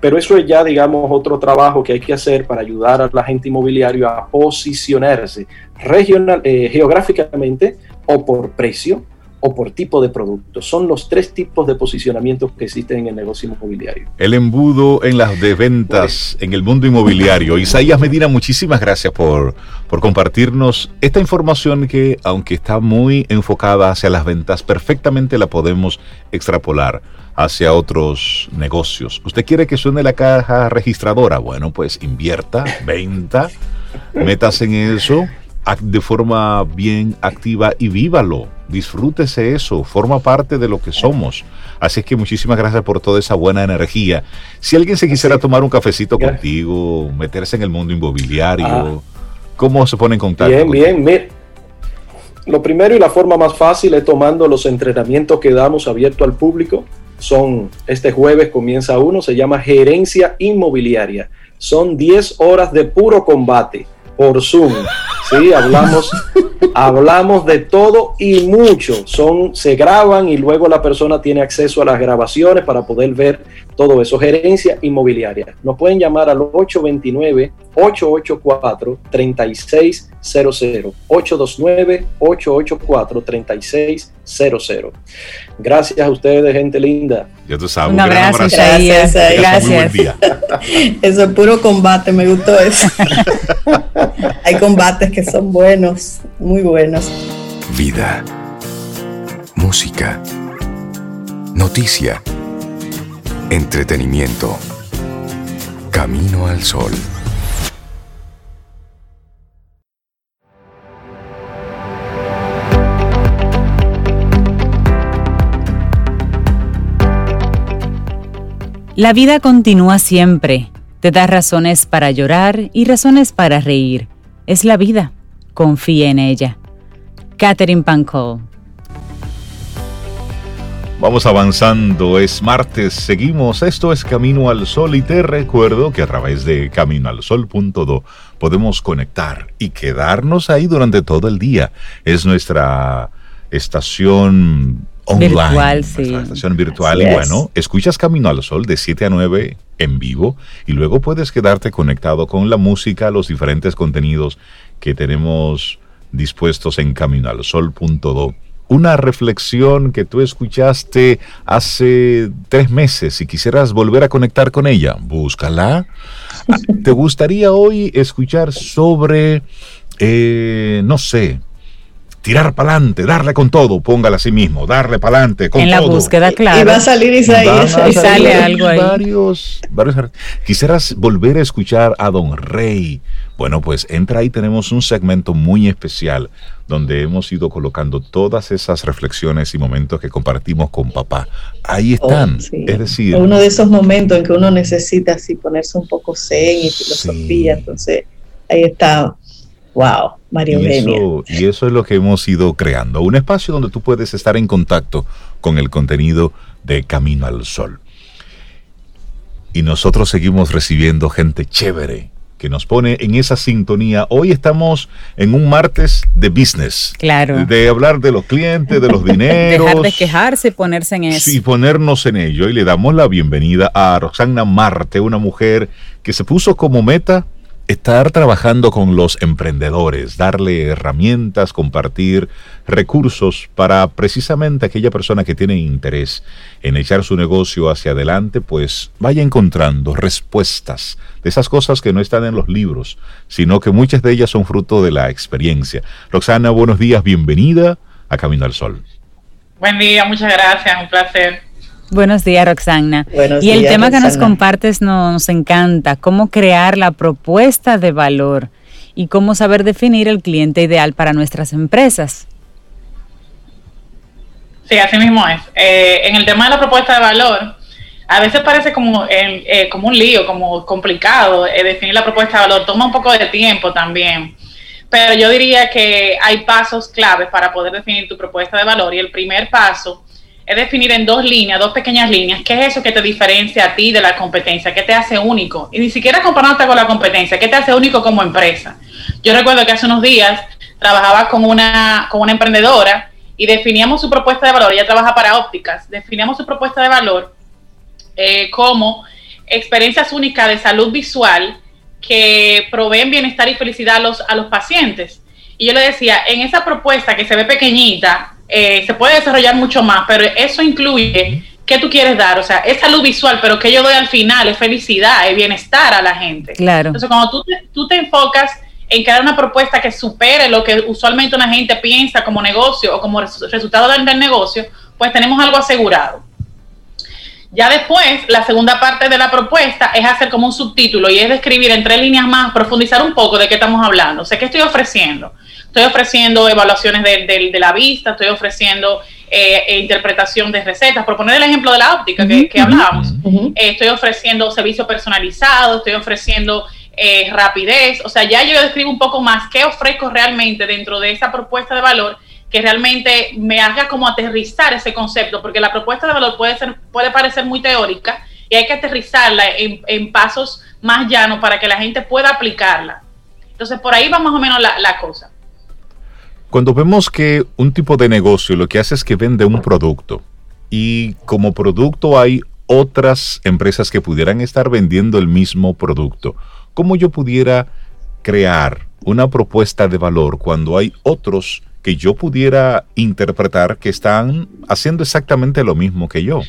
Pero eso es ya, digamos, otro trabajo que hay que hacer para ayudar al agente inmobiliario a posicionarse regional, eh, geográficamente o por precio o por tipo de producto. Son los tres tipos de posicionamiento que existen en el negocio inmobiliario. El embudo en las de ventas en el mundo inmobiliario. [LAUGHS] Isaías Medina, muchísimas gracias por, por compartirnos esta información que, aunque está muy enfocada hacia las ventas, perfectamente la podemos extrapolar hacia otros negocios. ¿Usted quiere que suene la caja registradora? Bueno, pues invierta, [LAUGHS] venta, metas en eso de forma bien activa y vívalo. Disfrútese eso, forma parte de lo que somos. Así es que muchísimas gracias por toda esa buena energía. Si alguien se quisiera tomar un cafecito contigo, meterse en el mundo inmobiliario, ah. ¿cómo se pone en contacto? Bien, bien. Lo primero y la forma más fácil es tomando los entrenamientos que damos abierto al público. Son, este jueves comienza uno, se llama Gerencia Inmobiliaria. Son 10 horas de puro combate por Zoom. Sí, hablamos, hablamos de todo y mucho. Son, se graban y luego la persona tiene acceso a las grabaciones para poder ver todo eso. Gerencia inmobiliaria. Nos pueden llamar al 829-884-3600. 829-884-3600. Gracias a ustedes, gente linda. Ya tú sabes. Un abrazo, gracias. Gracias. [LAUGHS] Eso es puro combate, me gustó eso. [LAUGHS] Hay combates que son buenos, muy buenos. Vida. Música. Noticia. Entretenimiento. Camino al sol. La vida continúa siempre. Te da razones para llorar y razones para reír. Es la vida. Confía en ella. Catherine Pancol. Vamos avanzando, es martes, seguimos, esto es Camino al Sol y te recuerdo que a través de caminoalsol.do podemos conectar y quedarnos ahí durante todo el día. Es nuestra estación online, virtual, sí. estación virtual. y bueno, escuchas Camino al Sol de 7 a 9 en vivo y luego puedes quedarte conectado con la música, los diferentes contenidos que tenemos dispuestos en caminoalsol.do. Una reflexión que tú escuchaste hace tres meses y quisieras volver a conectar con ella, búscala. [LAUGHS] ¿Te gustaría hoy escuchar sobre, eh, no sé, tirar para adelante, darle con todo, póngala a sí mismo, darle para adelante con todo. En la búsqueda, claro. Y va a salir y, sale algo ahí. Varios, varios. Quisieras volver a escuchar a Don Rey. Bueno, pues entra ahí, tenemos un segmento muy especial donde hemos ido colocando todas esas reflexiones y momentos que compartimos con papá. Ahí oh, están. Es decir, uno de esos momentos en que uno necesita así ponerse un poco zen y filosofía. Entonces, ahí está Wow, Mario y eso, y eso es lo que hemos ido creando, un espacio donde tú puedes estar en contacto con el contenido de Camino al Sol. Y nosotros seguimos recibiendo gente chévere que nos pone en esa sintonía. Hoy estamos en un martes de business. Claro. De hablar de los clientes, de los [LAUGHS] dineros. Dejar de quejarse y ponerse en eso. Sí, ponernos en ello. Y le damos la bienvenida a Roxana Marte, una mujer que se puso como meta estar trabajando con los emprendedores, darle herramientas, compartir recursos para precisamente aquella persona que tiene interés en echar su negocio hacia adelante, pues vaya encontrando respuestas de esas cosas que no están en los libros, sino que muchas de ellas son fruto de la experiencia. Roxana, buenos días, bienvenida a Camino al Sol. Buen día, muchas gracias, un placer. Buenos días, Roxana. y el tema que nos compartes nos encanta, cómo crear la propuesta de valor y cómo saber definir el cliente ideal para nuestras empresas. Sí, así mismo es. Eh, en el tema de la propuesta de valor, a veces parece como, eh, como un lío, como complicado eh, definir la propuesta de valor. Toma un poco de tiempo también. Pero yo diría que hay pasos claves para poder definir tu propuesta de valor. Y el primer paso es definir en dos líneas, dos pequeñas líneas, qué es eso que te diferencia a ti de la competencia, qué te hace único. Y ni siquiera comparándote con la competencia, qué te hace único como empresa. Yo recuerdo que hace unos días trabajaba con una, con una emprendedora y definíamos su propuesta de valor, ella trabaja para ópticas, definíamos su propuesta de valor eh, como experiencias únicas de salud visual que proveen bienestar y felicidad a los, a los pacientes. Y yo le decía, en esa propuesta que se ve pequeñita, eh, se puede desarrollar mucho más, pero eso incluye qué tú quieres dar, o sea, es salud visual, pero que yo doy al final es felicidad, es bienestar a la gente. Claro. Entonces, cuando tú te, tú te enfocas en crear una propuesta que supere lo que usualmente una gente piensa como negocio o como resultado del, del negocio, pues tenemos algo asegurado. Ya después, la segunda parte de la propuesta es hacer como un subtítulo y es describir en tres líneas más, profundizar un poco de qué estamos hablando, o sea, qué estoy ofreciendo. Estoy ofreciendo evaluaciones de, la vista, estoy ofreciendo eh, e interpretación de recetas. Por poner el ejemplo de la óptica que, hablábamos, eh, estoy ofreciendo servicio personalizado, estoy ofreciendo eh, rapidez. O sea, ya yo describo un poco más qué ofrezco realmente dentro de esa propuesta de valor que realmente me haga como aterrizar ese concepto, porque la propuesta de valor puede, ser, puede parecer muy teórica y hay que aterrizarla en, pasos más llanos para que la gente pueda aplicarla. Entonces, por ahí va más o menos la, la cosa. Cuando vemos que un tipo de negocio lo que hace es que vende un producto y como producto hay otras empresas que pudieran estar vendiendo el mismo producto, ¿cómo yo pudiera crear una propuesta de valor cuando hay otros que yo pudiera interpretar que están haciendo exactamente lo mismo que yo?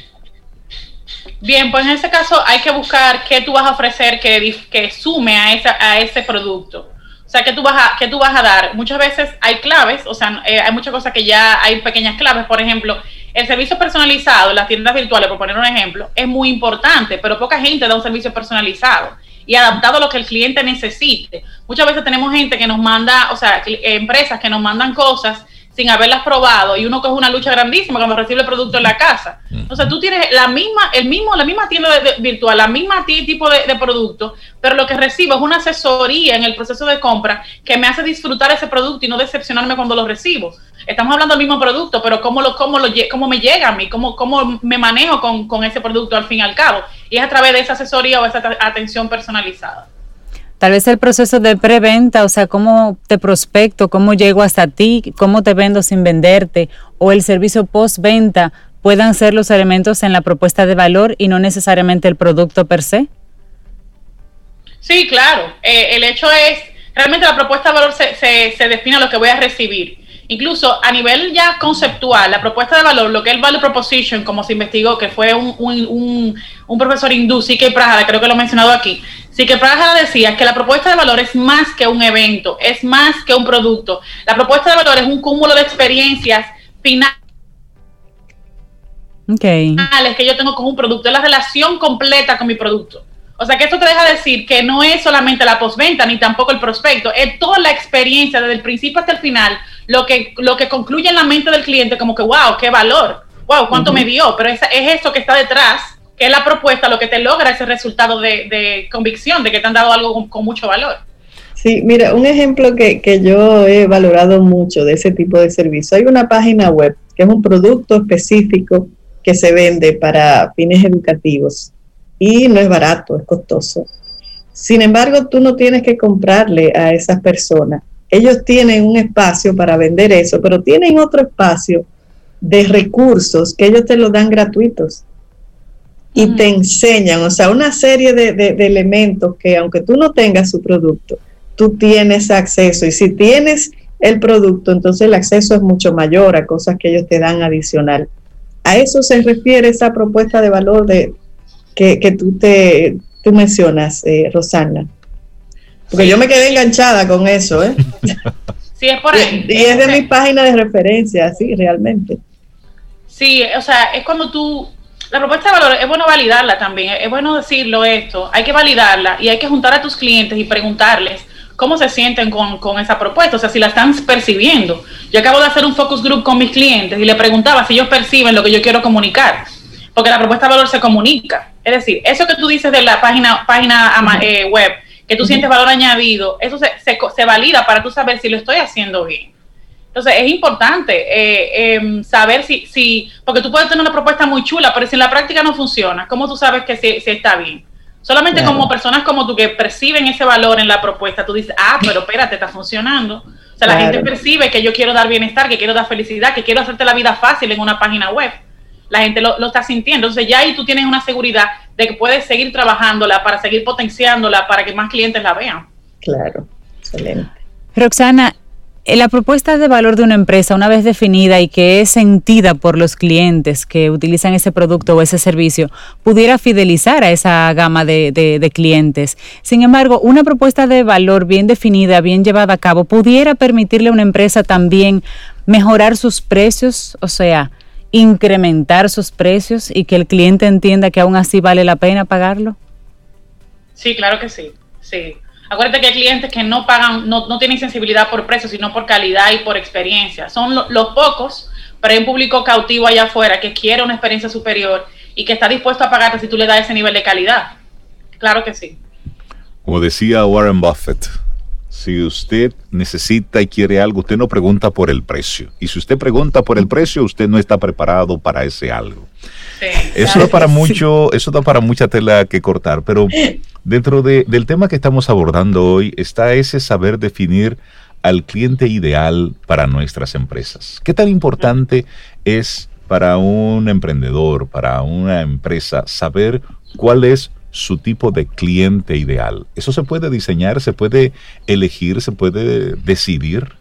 Bien, pues en ese caso hay que buscar qué tú vas a ofrecer que, que sume a, esa, a ese producto. Sea, ¿qué tú, vas a, ¿qué tú vas a dar? Muchas veces hay claves, o sea, eh, hay muchas cosas que ya hay pequeñas claves. Por ejemplo, el servicio personalizado, las tiendas virtuales, por poner un ejemplo, es muy importante, pero poca gente da un servicio personalizado y adaptado a lo que el cliente necesite. Muchas veces tenemos gente que nos manda, o sea, empresas que nos mandan cosas sin haberlas probado y uno coge una lucha grandísima cuando recibe el producto en la casa. O sea, tú tienes la misma, el mismo, la misma tienda virtual, la misma tipo de, de, producto, pero lo que recibo es una asesoría en el proceso de compra que me hace disfrutar ese producto y no decepcionarme cuando lo recibo. Estamos hablando del mismo producto, pero cómo, lo, cómo, lo, cómo me llega a mí, cómo, cómo me manejo con, con ese producto al fin y al cabo. Y es a través de esa asesoría o esa atención personalizada. Tal vez el proceso de preventa, o sea, cómo te prospecto, cómo llego hasta ti, cómo te vendo sin venderte, o el servicio postventa puedan ser los elementos en la propuesta de valor y no necesariamente el producto per se. Sí, claro. Eh, el hecho es, realmente la propuesta de valor se, se, se define a lo que voy a recibir. Incluso a nivel ya conceptual, la propuesta de valor, lo que es el value proposition, como se investigó, que fue un, un, un, profesor hindú, que Prajada, creo que lo he mencionado aquí, que Prajada decía que la propuesta de valor es más que un evento, es más que un producto. La propuesta de valor es un cúmulo de experiencias finales okay. que yo tengo con un producto, es la relación completa con mi producto. O sea que esto te deja decir que no es solamente la postventa ni tampoco el prospecto, es toda la experiencia desde el principio hasta el final, lo que, lo que concluye en la mente del cliente como que, wow, qué valor, wow, cuánto me dio, pero es, es esto que está detrás, que es la propuesta, lo que te logra ese resultado de, convicción, de que te han dado algo con, mucho valor. Sí, mira, un ejemplo que, que yo he valorado mucho de ese tipo de servicio. Hay una página web que es un producto específico que se vende para fines educativos y no es barato, es costoso. Sin embargo, tú no tienes que comprarle a esas personas. Ellos tienen un espacio para vender eso, pero tienen otro espacio de recursos que ellos te lo dan gratuitos y te enseñan, o sea, una serie de, de, elementos que aunque tú no tengas su producto, tú tienes acceso y si tienes el producto, entonces el acceso es mucho mayor a cosas que ellos te dan adicional. A eso se refiere esa propuesta de valor de, que, tú te tú mencionas, eh, Rosana. Porque yo me quedé enganchada con eso, ¿eh? [LAUGHS] Sí, es por ahí. Y, es de mi página de referencia, sí, realmente. Sí, o sea, es cuando tú, la propuesta de valor es bueno validarla también, es bueno decirlo esto, hay que validarla y hay que juntar a tus clientes y preguntarles cómo se sienten con, con, esa propuesta, o sea, si la están percibiendo. Yo acabo de hacer un focus group con mis clientes y le preguntaba si ellos perciben lo que yo quiero comunicar, porque la propuesta de valor se comunica. Es decir, eso que tú dices de la página, página eh, web, que tú sientes valor añadido, eso se, se, valida para tú saber si lo estoy haciendo bien. Entonces, es importante eh, em, saber si, si, porque tú puedes tener una propuesta muy chula, pero si en la práctica no funciona, ¿cómo tú sabes que si, está bien? Solamente como personas como tú que perciben ese valor en la propuesta, tú dices, ah, pero espérate, está funcionando. O sea, la gente percibe que yo quiero dar bienestar, que quiero dar felicidad, que quiero hacerte la vida fácil en una página web la gente lo, está sintiendo. Entonces ya ahí tú tienes una seguridad de que puedes seguir trabajándola para seguir potenciándola para que más clientes la vean. Claro, excelente. Roxana, eh, la propuesta de valor de una empresa, una vez definida y que es sentida por los clientes que utilizan ese producto o ese servicio, pudiera fidelizar a esa gama de, de, clientes. Sin embargo, una propuesta de valor bien definida, bien llevada a cabo, pudiera permitirle a una empresa también mejorar sus precios, o sea, incrementar sus precios y que el cliente entienda que aún así vale la pena pagarlo? Sí, claro que sí, sí. Acuérdate que hay clientes que no pagan, no, no tienen sensibilidad por precio, sino por calidad y por experiencia. Son los pocos, pero hay un público cautivo allá afuera que quiere una experiencia superior y que está dispuesto a pagarte si tú le das ese nivel de calidad. Claro que sí. Como decía Warren Buffett, si usted necesita y quiere algo, usted no pregunta por el precio. Y si usted pregunta por el precio, usted no está preparado para ese algo. eso da para mucho, eso da para mucha tela que cortar, pero dentro del tema que estamos abordando hoy está ese saber definir al cliente ideal para nuestras empresas. ¿Qué tan importante es para un emprendedor, para una empresa, saber cuál es su tipo de cliente ideal. ¿Eso se puede diseñar, se puede elegir, se puede decidir?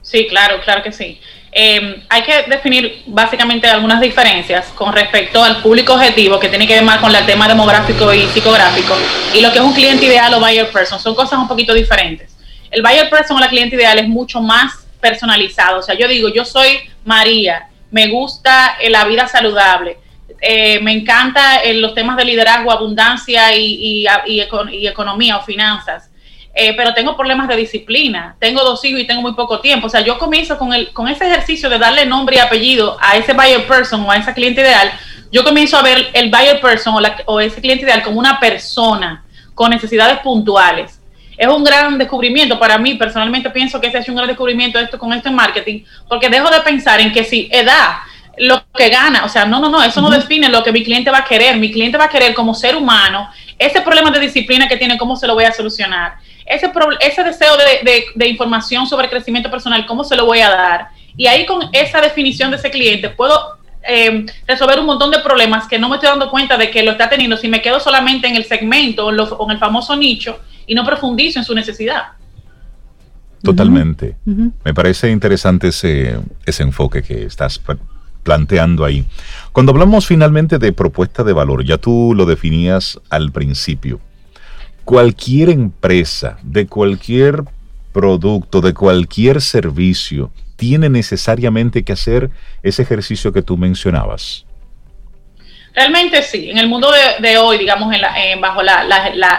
Sí, claro, claro que sí. Em, hay que definir básicamente algunas diferencias con respecto al público objetivo que tiene que ver más con el tema demográfico y psicográfico y lo que es un cliente ideal o buyer person. Son cosas un poquito diferentes. El buyer person o la cliente ideal es mucho más personalizado. O sea, yo digo, yo soy María, me gusta la vida saludable eh, me encanta eh, los temas de liderazgo, abundancia y, economía o finanzas. Eh, pero tengo problemas de disciplina, tengo dos hijos y tengo muy poco tiempo. O sea, yo comienzo con, el, con ese ejercicio de darle nombre y apellido a ese buyer person o a ese cliente ideal. Yo comienzo a ver el buyer person o, o ese cliente ideal como una persona con necesidades puntuales es un gran descubrimiento. Para mí, personalmente, pienso que ese es un gran descubrimiento esto con esto en marketing, porque dejo de pensar en que si edad, lo que gana. O sea, no, no, no, eso no define lo que mi cliente va a querer. Mi cliente va a querer como ser humano ese problema de disciplina que tiene, cómo se lo voy a solucionar. Ese, ese deseo de, información sobre crecimiento personal, cómo se lo voy a dar. Y ahí con esa definición de ese cliente puedo em, resolver un montón de problemas que no me estoy dando cuenta de que lo está teniendo si me quedo solamente en el segmento o en el famoso nicho y no profundizo en su necesidad. totalmente. Me parece interesante ese, ese enfoque que estás planteando ahí. Cuando hablamos finalmente de propuesta de valor, ya tú lo definías al principio. Cualquier empresa de cualquier producto, de cualquier servicio, tiene necesariamente que hacer ese ejercicio que tú mencionabas. Realmente sí, en el mundo de, hoy, digamos, en bajo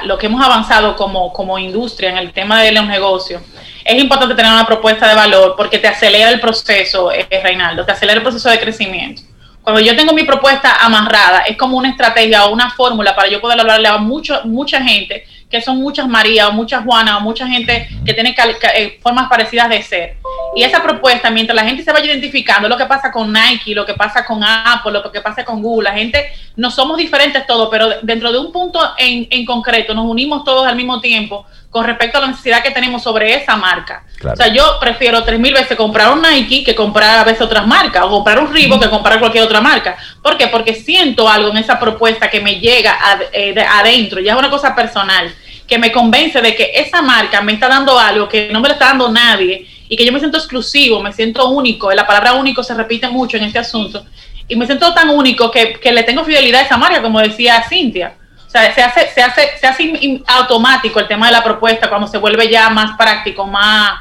lo que hemos avanzado como, como industria en el tema de los negocios, es importante tener una propuesta de valor porque te acelera el proceso, eh, Reinaldo, te acelera el proceso de crecimiento. Cuando yo tengo mi propuesta amarrada, es como una estrategia o una fórmula para yo poder hablarle a mucho, mucha gente que son muchas María o muchas Juana o mucha gente que tiene eh, formas parecidas de ser. Y esa propuesta, mientras la gente se vaya identificando, lo que pasa con Nike, lo que pasa con Apple, lo que pasa con Google, la gente no somos diferentes todos, pero dentro de un punto en, en concreto nos unimos todos al mismo tiempo con respecto a la necesidad que tenemos sobre esa marca. O sea, yo prefiero tres mil veces comprar un Nike que comprar a veces otras marcas, o comprar un Reebok que comprar cualquier otra marca. ¿Por qué? Porque siento algo en esa propuesta que me llega eh, adentro, ya es una cosa personal, que me convence de que esa marca me está dando algo que no me lo está dando nadie y que yo me siento exclusivo, me siento único, la palabra único se repite mucho en este asunto, y me siento tan único que, que le tengo fidelidad a esa marca, como decía Cintia. O sea, se hace, se hace, se hace automático el tema de la propuesta cuando se vuelve ya más práctico, más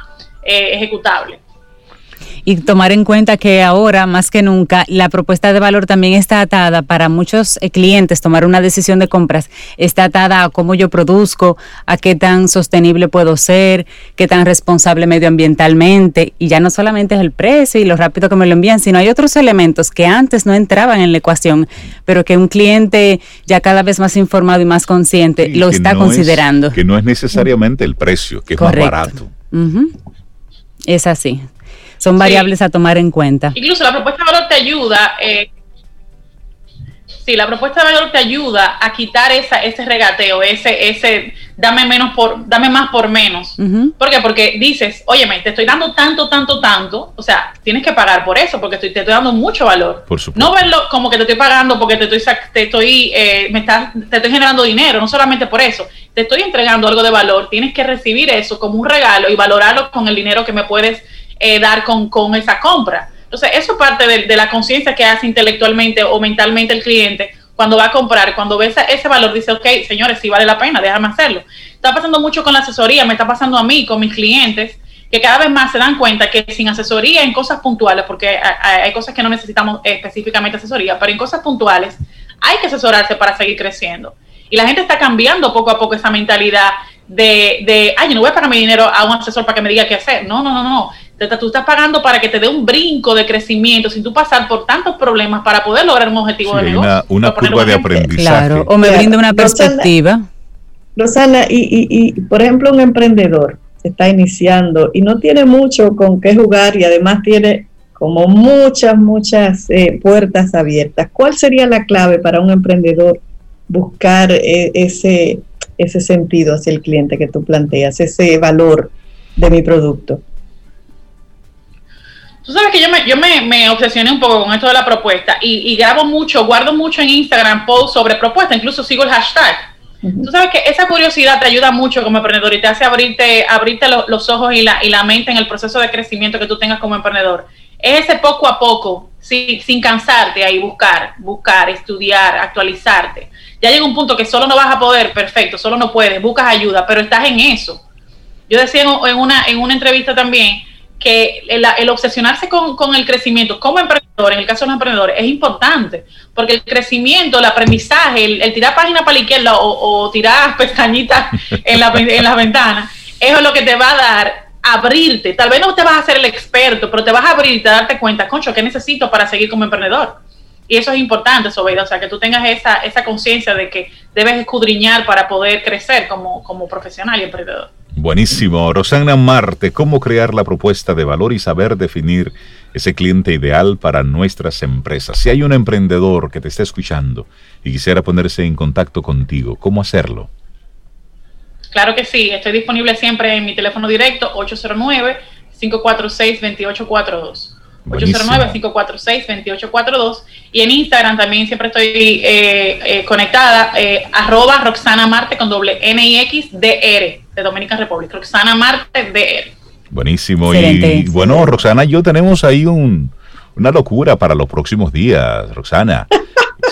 eh, ejecutable y tomar en cuenta que ahora más que nunca la propuesta de valor también está atada para muchos eh, clientes. Tomar una decisión de compras está atada a cómo yo produzco, a qué tan sostenible puedo ser, qué tan responsable medioambientalmente. Y ya no solamente es el precio y lo rápido que me lo envían, sino hay otros elementos que antes no entraban en la ecuación, pero que un cliente ya cada vez más informado y más consciente lo está considerando. que no es necesariamente el precio, que es más barato. Es así son variables a tomar en cuenta. Incluso la propuesta de valor te ayuda, eh, sí, la propuesta de valor te ayuda a quitar esa, ese regateo, ese, ese dame menos por, dame más por menos. ¿Por qué? Porque dices, óyeme, te estoy dando tanto, tanto, tanto, o sea, tienes que pagar por eso, porque estoy, te estoy dando mucho valor. Por supuesto. No verlo como que te estoy pagando porque te estoy, te estoy, eh, me estás, te estoy generando dinero, no solamente por eso, te estoy entregando algo de valor, tienes que recibir eso como un regalo y valorarlo con el dinero que me puedes eh, dar con, con, esa compra. Entonces, eso parte de, la conciencia que hace intelectualmente o mentalmente el cliente cuando va a comprar, cuando ve ese, valor, dice, ok, señores, sí vale la pena, déjame hacerlo. Está pasando mucho con la asesoría, me está pasando a mí, con mis clientes, que cada vez más se dan cuenta que sin asesoría en cosas puntuales, porque hay, cosas que no necesitamos específicamente asesoría, pero en cosas puntuales hay que asesorarse para seguir creciendo. Y la gente está cambiando poco a poco esa mentalidad de, de ay, yo no voy a pagar mi dinero a un asesor para que me diga qué hacer. No, no, no, no tú estás pagando para que te dé un brinco de crecimiento sin tú pasar por tantos problemas para poder lograr un objetivo de negocio. Una, curva de aprendizaje. Claro, o me brinda una perspectiva. Rosana, y, y, por ejemplo, un emprendedor está iniciando y no tiene mucho con qué jugar y además tiene como muchas, muchas eh, puertas abiertas. ¿Cuál sería la clave para un emprendedor buscar eh, ese, ese sentido hacia el cliente que tú planteas, ese valor de mi producto? Tú sabes que yo me, yo me, me, obsesioné un poco con esto de la propuesta y, grabo mucho, guardo mucho en Instagram posts sobre propuesta, incluso sigo el hashtag. Tú sabes que esa curiosidad te ayuda mucho como emprendedor y te hace abrirte, abrirte los ojos y la, y la mente en el proceso de crecimiento que tú tengas como emprendedor. Es ese poco a poco, sin, sin cansarte ahí, buscar, buscar, estudiar, actualizarte. Ya llega un punto que solo no vas a poder, perfecto, solo no puedes, buscas ayuda, pero estás en eso. Yo decía en una, en una entrevista también, que el, obsesionarse con, el crecimiento como emprendedor, en el caso de los emprendedores, es importante, porque el crecimiento, el aprendizaje, el, tirar página para la izquierda o, tirar [LAUGHS] pestañitas en la, en las ventanas, es lo que te va a dar abrirte. Tal vez no te vas a ser el experto, pero te vas a abrirte a darte cuenta, concho, ¿qué necesito para seguir como emprendedor? Y eso es importante, Sobeida, o sea, que tú tengas esa, esa conciencia de que debes escudriñar para poder crecer como profesional y emprendedor. Buenísimo. Rosana Marte, ¿cómo crear la propuesta de valor y saber definir ese cliente ideal para nuestras empresas? Si hay un emprendedor que te está escuchando y quisiera ponerse en contacto contigo, ¿cómo hacerlo? Claro que sí, estoy disponible siempre en mi teléfono directo 809-546-2842. 809-546-2842 y en Instagram también siempre estoy eh, eh, conectada eh, arroba Roxana Marte con doble N y X DR de Dominican Republic, Roxana Marte DR. Buenísimo. Y bueno, Roxana y yo tenemos ahí un, una locura para los próximos días, Roxana. [LAUGHS]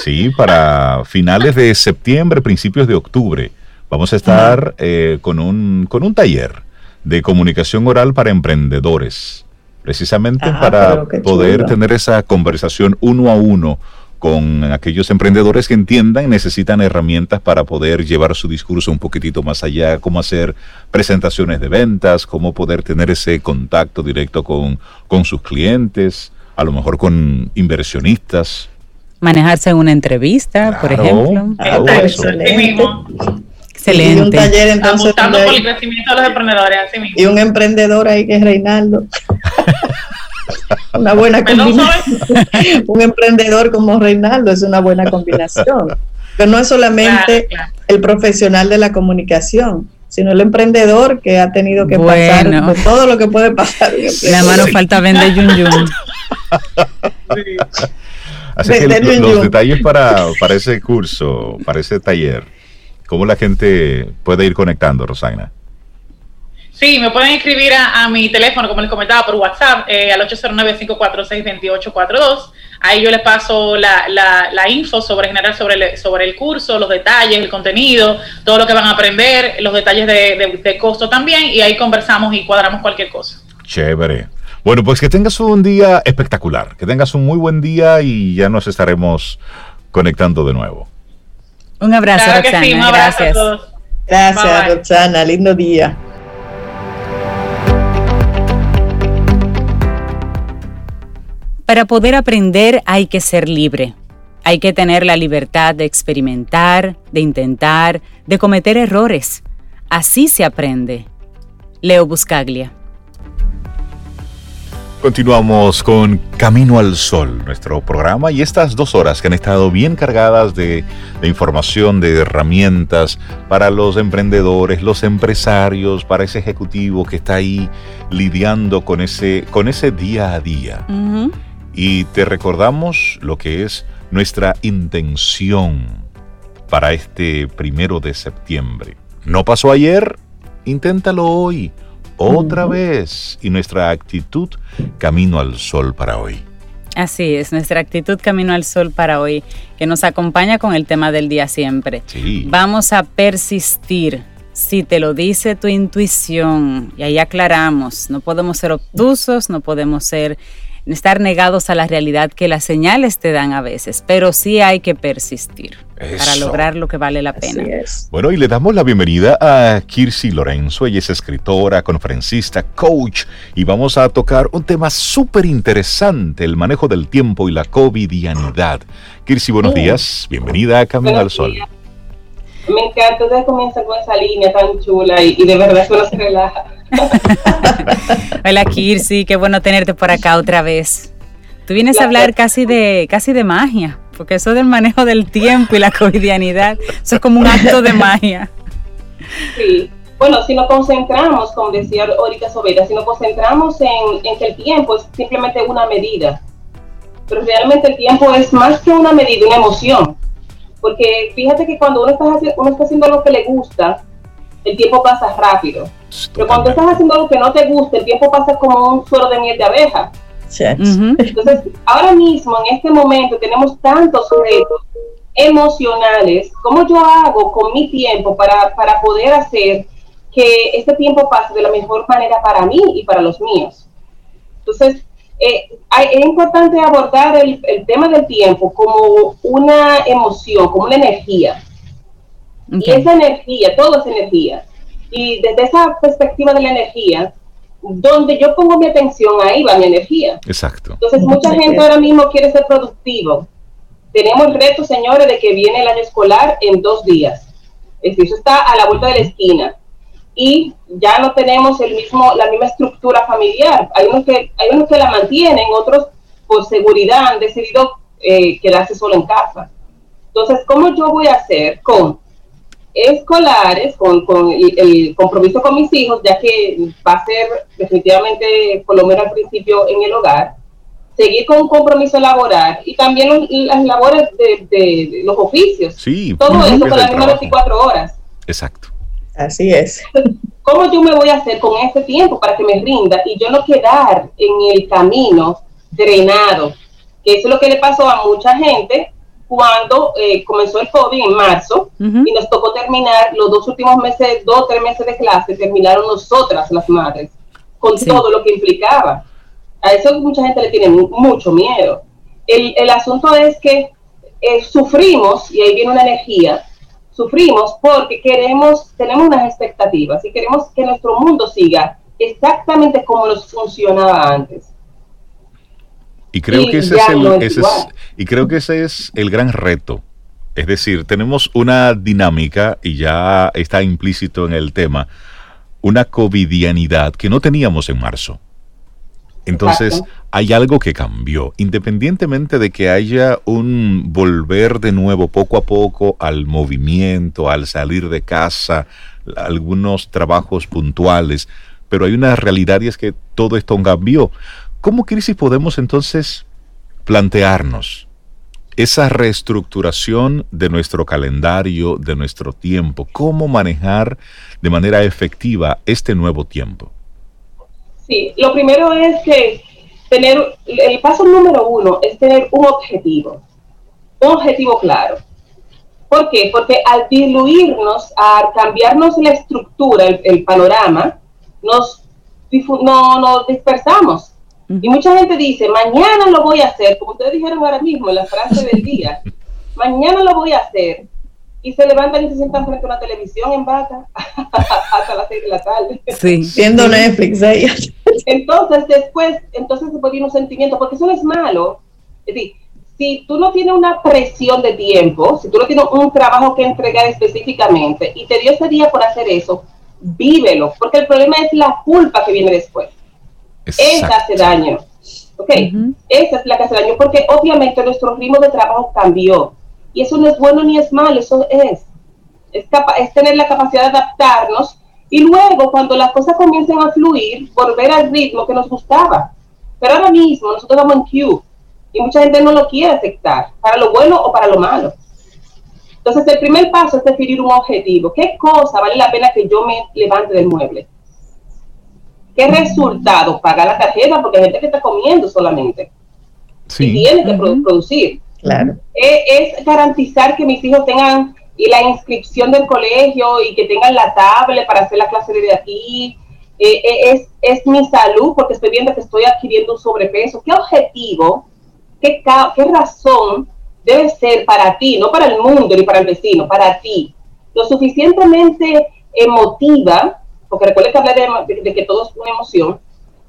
Sí, para finales de septiembre, principios de octubre, vamos a estar eh, con, un, con un taller de comunicación oral para emprendedores, precisamente ah, para poder tener esa conversación uno a uno con aquellos emprendedores que entiendan y necesitan herramientas para poder llevar su discurso un poquitito más allá, cómo hacer presentaciones de ventas, cómo poder tener ese contacto directo con, con sus clientes, a lo mejor con inversionistas. Manejarse en una entrevista, por ejemplo. Excelente. Excelente. Y un taller entonces. por el crecimiento de los emprendedores, así mismo. Y un emprendedor ahí que es Reinaldo. [LAUGHS] una buena combinación. [LAUGHS] un emprendedor como Reinaldo es una buena combinación. Pero no es solamente el profesional de la comunicación, sino el emprendedor que ha tenido que pasar por todo lo que puede pasar. La mano falta vender yun yun. Así que los, detalles para, para ese curso, para ese taller, ¿cómo la gente puede ir conectando, Rosana? Sí, me pueden escribir a, mi teléfono, como les comentaba, por WhatsApp, eh, al 809-546-2842. Ahí yo les paso la, la, info sobre general sobre el, sobre el curso, los detalles, el contenido, todo lo que van a aprender, los detalles de, de costo también, y ahí conversamos y cuadramos cualquier cosa. Chévere. Bueno, pues que tengas un día espectacular, que tengas un muy buen día y ya nos estaremos conectando de nuevo. Un abrazo, Roxana. gracias. Gracias, Roxana. Lindo día. Para poder aprender hay que ser libre. Hay que tener la libertad de experimentar, de intentar, de cometer errores. Así se aprende. Leo Buscaglia. Continuamos con Camino al Sol, nuestro programa, y estas dos horas que han estado bien cargadas de, información, de herramientas para los emprendedores, los empresarios, para ese ejecutivo que está ahí lidiando con ese, con ese día a día y te recordamos lo que es nuestra intención para este primero de septiembre. No pasó ayer, inténtalo hoy, otra vez, y nuestra actitud camino al sol para hoy. Así es, nuestra actitud camino al sol para hoy, que nos acompaña con el tema del día siempre. Vamos a persistir. Si te lo dice tu intuición, y ahí aclaramos, no podemos ser obtusos, no podemos ser estar negados a la realidad que las señales te dan a veces, pero sí hay que persistir para lograr lo que vale la pena. Bueno, y le damos la bienvenida a Kirsi Lorenzo, ella es escritora, conferencista, coach, y vamos a tocar un tema súper interesante, el manejo del tiempo y la covidianidad. Kirsi, buenos días, bienvenida a Camino al Sol. Me encanta, usted comienza con esa línea tan chula y, de verdad uno se relaja. [LAUGHS] Hola Kirsi, qué bueno tenerte por acá otra vez. Tú vienes a hablar casi de, casi de magia, porque eso del manejo del tiempo y la cotidianidad, eso es como un acto de magia. Sí, bueno, si nos concentramos, como decía ahorita Sobera, si nos concentramos en, en que el tiempo es simplemente una medida, pero realmente el tiempo es más que una medida, una emoción. Porque fíjate que cuando uno está, uno está haciendo lo que le gusta, el tiempo pasa rápido. Pero cuando estás haciendo lo que no te gusta, el tiempo pasa como un suero de miel de abeja. [LAUGHS] Entonces, ahora mismo, en este momento, tenemos tantos retos emocionales. ¿Cómo yo hago con mi tiempo para, para poder hacer que este tiempo pase de la mejor manera para mí y para los míos? Entonces, eh, es importante abordar el, el, tema del tiempo como una emoción, como una energía. Y esa energía, todo es energía. Y desde esa perspectiva de la energía, donde yo pongo mi atención, ahí va mi energía. Exacto. Entonces, mucha gente ahora mismo quiere ser productivo. Tenemos el reto, señores, de que viene el año escolar en dos días. Es decir, eso está a la vuelta de la esquina. Y ya no tenemos el mismo, la misma estructura familiar. Hay unos que, hay unos que la mantienen, otros por seguridad han decidido eh, quedarse solo en casa. Entonces, ¿cómo yo voy a hacer con escolares, con, el, compromiso con mis hijos, ya que va a ser definitivamente, por lo menos al principio, en el hogar, seguir con un compromiso laboral y también las labores de, los oficios. Sí, todo eso con las mismas 24 horas. Exacto. Así es. [LAUGHS] ¿Cómo yo me voy a hacer con ese tiempo para que me rinda y yo no quedar en el camino drenado? Que eso es lo que le pasó a mucha gente cuando eh, comenzó el COVID en marzo y nos tocó terminar los dos últimos meses, dos o tres meses de clase, terminaron nosotras las madres, con todo lo que implicaba. A eso mucha gente le tiene mucho miedo. El, el asunto es que eh, sufrimos, y ahí viene una energía, sufrimos porque queremos, tenemos unas expectativas y queremos que nuestro mundo siga exactamente como nos funcionaba antes. Y creo, que ese es el, ese es, y creo que ese es el gran reto. Es decir, tenemos una dinámica, y ya está implícito en el tema, una covidianidad que no teníamos en marzo. Entonces, hay algo que cambió, independientemente de que haya un volver de nuevo poco a poco al movimiento, al salir de casa, algunos trabajos puntuales, pero hay una realidad y es que todo esto cambió. ¿Cómo, Crisis, podemos entonces plantearnos esa reestructuración de nuestro calendario, de nuestro tiempo? ¿Cómo manejar de manera efectiva este nuevo tiempo? Sí, lo primero es que tener, el paso número uno es tener un objetivo, un objetivo claro. ¿Por qué? Porque al diluirnos, al cambiarnos la estructura, el, panorama, nos, no, nos dispersamos. Y mucha gente dice, mañana lo voy a hacer, como ustedes dijeron ahora mismo en la frase del día, [LAUGHS] mañana lo voy a hacer, y se levantan y se sientan frente a una televisión en vaca [LAUGHS] hasta las seis de la tarde. Sí, viendo Netflix ahí. Entonces, después, entonces se puede un sentimiento, porque eso no es malo. Es decir, si tú no tienes una presión de tiempo, si tú no tienes un trabajo que entregar específicamente y te dio ese día por hacer eso, vívelo, porque el problema es la culpa que viene después. Esa hace daño. ¿Ok? Esa es la que hace daño, porque obviamente nuestro ritmo de trabajo cambió y eso no es bueno ni es malo, eso es. Es, es tener la capacidad de adaptarnos y luego cuando las cosas comiencen a fluir, volver al ritmo que nos gustaba. Pero ahora mismo nosotros vamos en queue y mucha gente no lo quiere aceptar, para lo bueno o para lo malo. Entonces el primer paso es definir un objetivo. ¿Qué cosa vale la pena que yo me levante del mueble? ¿Qué resultado? Pagar la tarjeta porque hay gente que está comiendo solamente. Y tiene que producir. Claro. Es, garantizar que mis hijos tengan y la inscripción del colegio y que tengan la tablet para hacer la clase de aquí. Eh, eh, es, es mi salud porque estoy viendo que estoy adquiriendo un sobrepeso. ¿Qué objetivo, qué, qué razón debe ser para ti, no para el mundo ni para el vecino, para ti? Lo suficientemente emotiva, porque recuerda que hablé de, de que todo es una emoción,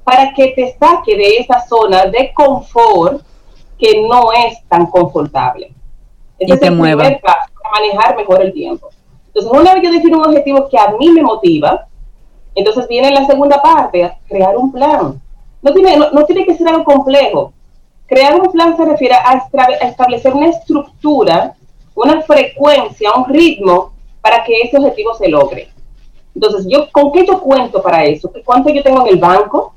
para que te saque de esa zona de confort que no es tan confortable. Entonces, y te mueva. para manejar mejor el tiempo. Entonces, una vez yo defino un objetivo que a mí me motiva, entonces viene la segunda parte, crear un plan. No tiene, no, tiene que ser algo complejo. Crear un plan se refiere a, establecer una estructura, una frecuencia, un ritmo para que ese objetivo se logre. Entonces, yo, ¿con qué yo cuento para eso? ¿Cuánto yo tengo en el banco?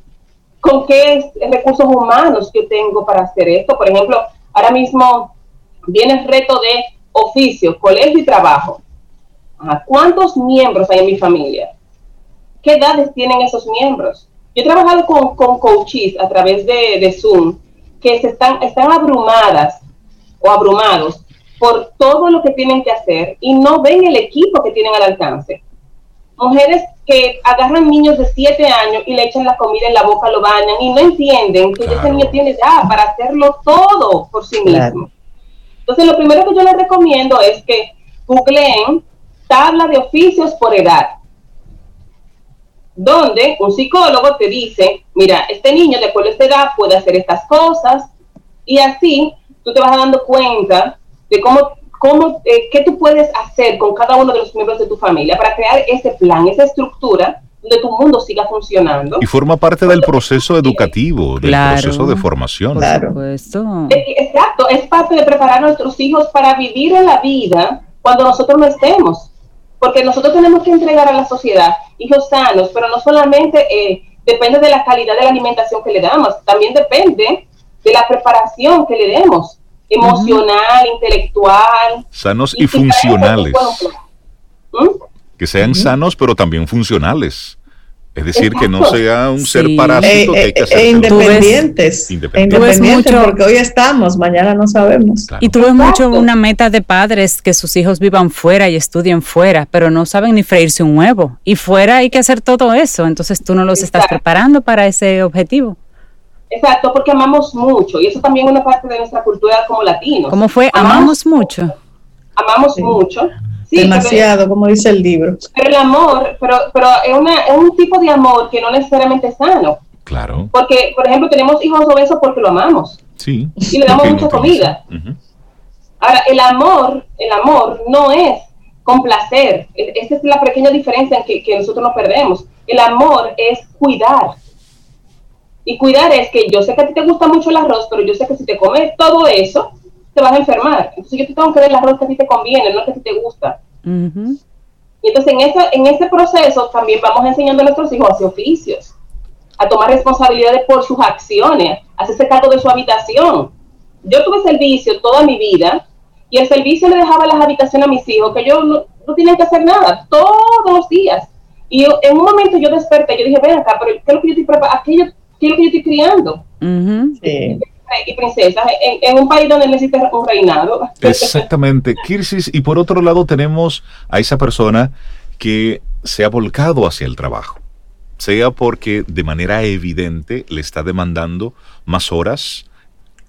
con qué recursos humanos yo tengo para hacer esto. Por ejemplo, ahora mismo viene el reto de oficio, colegio y trabajo. ¿Cuántos miembros hay en mi familia? ¿Qué edades tienen esos miembros? Yo he trabajado con, con coaches a través de, de Zoom que se están, están abrumadas o abrumados por todo lo que tienen que hacer y no ven el equipo que tienen al alcance. Mujeres que agarran niños de 7 años y le echan la comida en la boca, lo bañan y no entienden que ese niño tiene ya para hacerlo todo por sí mismo. Entonces, lo primero que yo les recomiendo es que googleen tabla de oficios por edad, donde un psicólogo te dice, mira, este niño de acuerdo a esta edad puede hacer estas cosas y así tú te vas dando cuenta de cómo cómo, eh, qué tú puedes hacer con cada uno de los miembros de tu familia para crear ese plan, esa estructura donde tu mundo siga funcionando. Y forma parte del proceso educativo, del proceso de formación. Claro. Exacto, es parte de preparar a nuestros hijos para vivir en la vida cuando nosotros no estemos. Porque nosotros tenemos que entregar a la sociedad hijos sanos, pero no solamente eh, depende de la calidad de la alimentación que le damos, también depende de la preparación que le demos emocional, intelectual. Sanos y, funcionales. ¿Mm? que sean sanos, pero también funcionales. Es decir, que no sea un ser parásito que hay que eh, hacer. E independientes. Independientes, porque hoy estamos, mañana no sabemos. Y tú ves mucho una meta de padres que sus hijos vivan fuera y estudien fuera, pero no saben ni freírse un huevo. Y fuera hay que hacer todo eso, entonces tú no los estás preparando para ese objetivo. Exacto, porque amamos mucho y eso también es una parte de nuestra cultura como latinos. ¿Cómo fue? Amamos, mucho. Amamos mucho Demasiado, como dice el libro. Pero el amor, pero, pero es, una, es un tipo de amor que no necesariamente es sano. Claro. Porque, por ejemplo, tenemos hijos obesos porque lo amamos. Sí. Y le damos mucha comida. Ahora, el amor, el amor no es complacer. Esa es la pequeña diferencia en que, que nosotros nos perdemos. El amor es cuidar. Y cuidar es que yo sé que a ti te gusta mucho el arroz, pero yo sé que si te comes todo eso, te vas a enfermar. Entonces yo te tengo que dar el arroz que a ti te conviene, no que a ti te gusta. Y entonces en ese, en ese proceso también vamos enseñando a nuestros hijos a hacer oficios, a tomar responsabilidades por sus acciones, a hacerse cargo de su habitación. Yo tuve servicio toda mi vida y el servicio le dejaba las habitaciones a mis hijos, que yo no, no tenían que hacer nada, todos los días. Y en un momento yo desperté, yo dije, ven acá, pero ¿qué es lo que yo estoy preparando? ¿Qué, es lo que yo estoy criando? sí y princesas en, un país donde necesita un reinado. [LAUGHS] Exactamente, Kirsis. Y por otro lado tenemos a esa persona que se ha volcado hacia el trabajo, sea porque de manera evidente le está demandando más horas,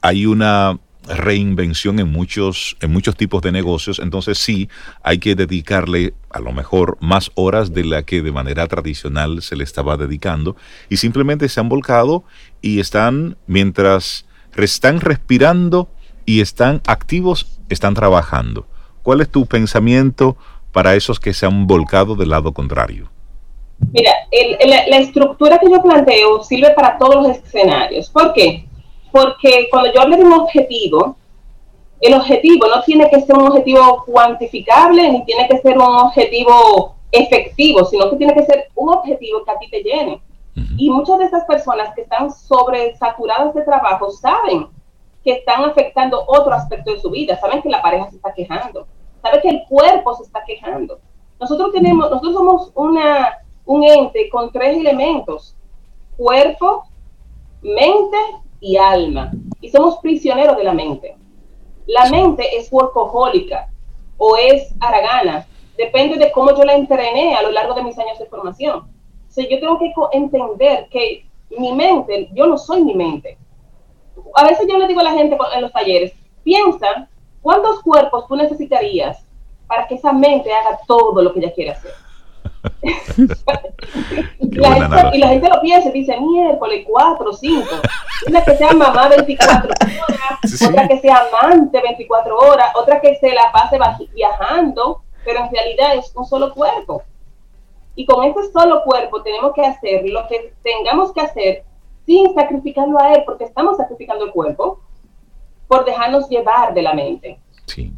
hay una reinvención en muchos, en muchos tipos de negocios, entonces sí hay que dedicarle a lo mejor más horas de la que de manera tradicional se le estaba dedicando y simplemente se han volcado y están mientras están respirando y están activos, están trabajando. ¿Cuál es tu pensamiento para esos que se han volcado del lado contrario? Mira, la estructura que yo planteo sirve para todos los escenarios. ¿Por qué? Porque cuando yo hablo de un objetivo, el objetivo no tiene que ser un objetivo cuantificable ni tiene que ser un objetivo efectivo, sino que tiene que ser un objetivo que a ti te llene. Y muchas de estas personas que están sobresaturadas de trabajo saben que están afectando otro aspecto de su vida, saben que la pareja se está quejando, saben que el cuerpo se está quejando. Nosotros tenemos, nosotros somos una, un ente con tres elementos, cuerpo, mente y alma, y somos prisioneros de la mente. La mente es workahólica o es aragana, depende de cómo yo la entrené a lo largo de mis años de formación yo tengo que entender que mi mente, yo no soy mi mente. A veces yo le digo a la gente en los talleres, piensa cuántos cuerpos tú necesitarías para que esa mente haga todo lo que ella quiere hacer. [LAUGHS] y, la gente, lo piensa y dice, miércoles, cuatro, cinco. Una que sea mamá 24 horas, otra que sea amante 24 horas, otra que se la pase viajando, pero en realidad es un solo cuerpo. Y con ese solo cuerpo tenemos que hacer lo que tengamos que hacer sin sacrificarlo a él, porque estamos sacrificando el cuerpo por dejarnos llevar de la mente. Sí.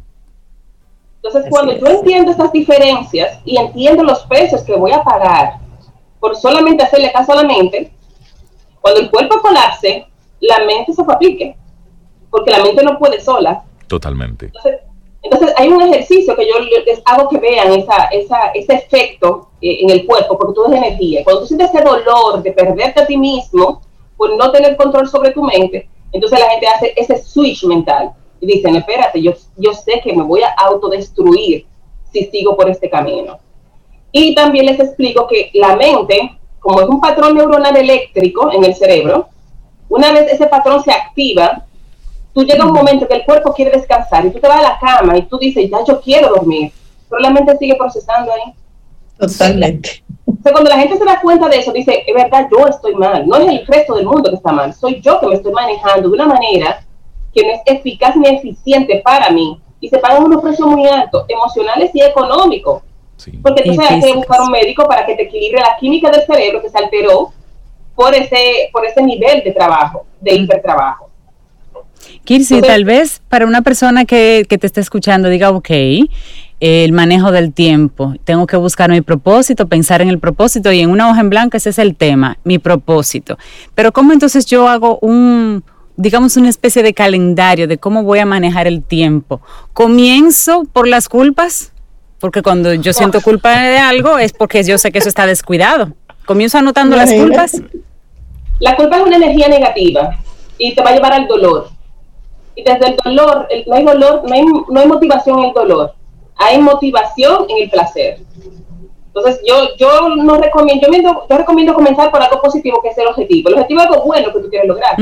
Entonces, cuando yo entiendo estas diferencias y entiendo los precios que voy a pagar por solamente hacerle caso a la mente, cuando el cuerpo colapse, la mente se aplique, porque la mente no puede sola. Totalmente. Entonces, entonces, hay un ejercicio que yo les hago que vean esa, esa, ese efecto eh, en el cuerpo, porque tú es energía. Cuando tú sientes ese dolor de perderte a ti mismo por no tener control sobre tu mente, entonces la gente hace ese switch mental y dicen, espérate, yo, yo sé que me voy a autodestruir si sigo por este camino. Y también les explico que la mente, como es un patrón neuronal eléctrico en el cerebro, una vez ese patrón se activa, tú llega un momento que el cuerpo quiere descansar y tú te vas a la cama y tú dices, ya yo quiero dormir, pero la mente sigue procesando ahí. Totalmente. O sea, cuando la gente se da cuenta de eso, dice, es verdad, yo estoy mal, no es el resto del mundo que está mal, soy yo que me estoy manejando de una manera que no es eficaz ni eficiente para mí. Y se pagan unos precios muy altos, emocionales y económicos. Porque tú sabes que buscar un médico para que te equilibre la química del cerebro que se alteró por ese, por ese nivel de trabajo, de hipertrabajo. Kirsi, tal vez para una persona que, te esté escuchando diga, ok, el manejo del tiempo, tengo que buscar mi propósito, pensar en el propósito y en una hoja en blanco ese es el tema, mi propósito. Pero ¿cómo entonces yo hago un, digamos, una especie de calendario de cómo voy a manejar el tiempo? ¿Comienzo por las culpas? Porque cuando yo siento culpa de algo es porque yo sé que eso está descuidado. Comienzo anotando las culpas. La culpa es una energía negativa y te va a llevar al dolor. Y desde el dolor, no hay dolor, no hay, no hay motivación en el dolor, hay motivación en el placer. Entonces, yo, yo no recomiendo, yo, recomiendo comenzar por algo positivo, que es el objetivo. El objetivo es algo bueno que tú quieres lograr.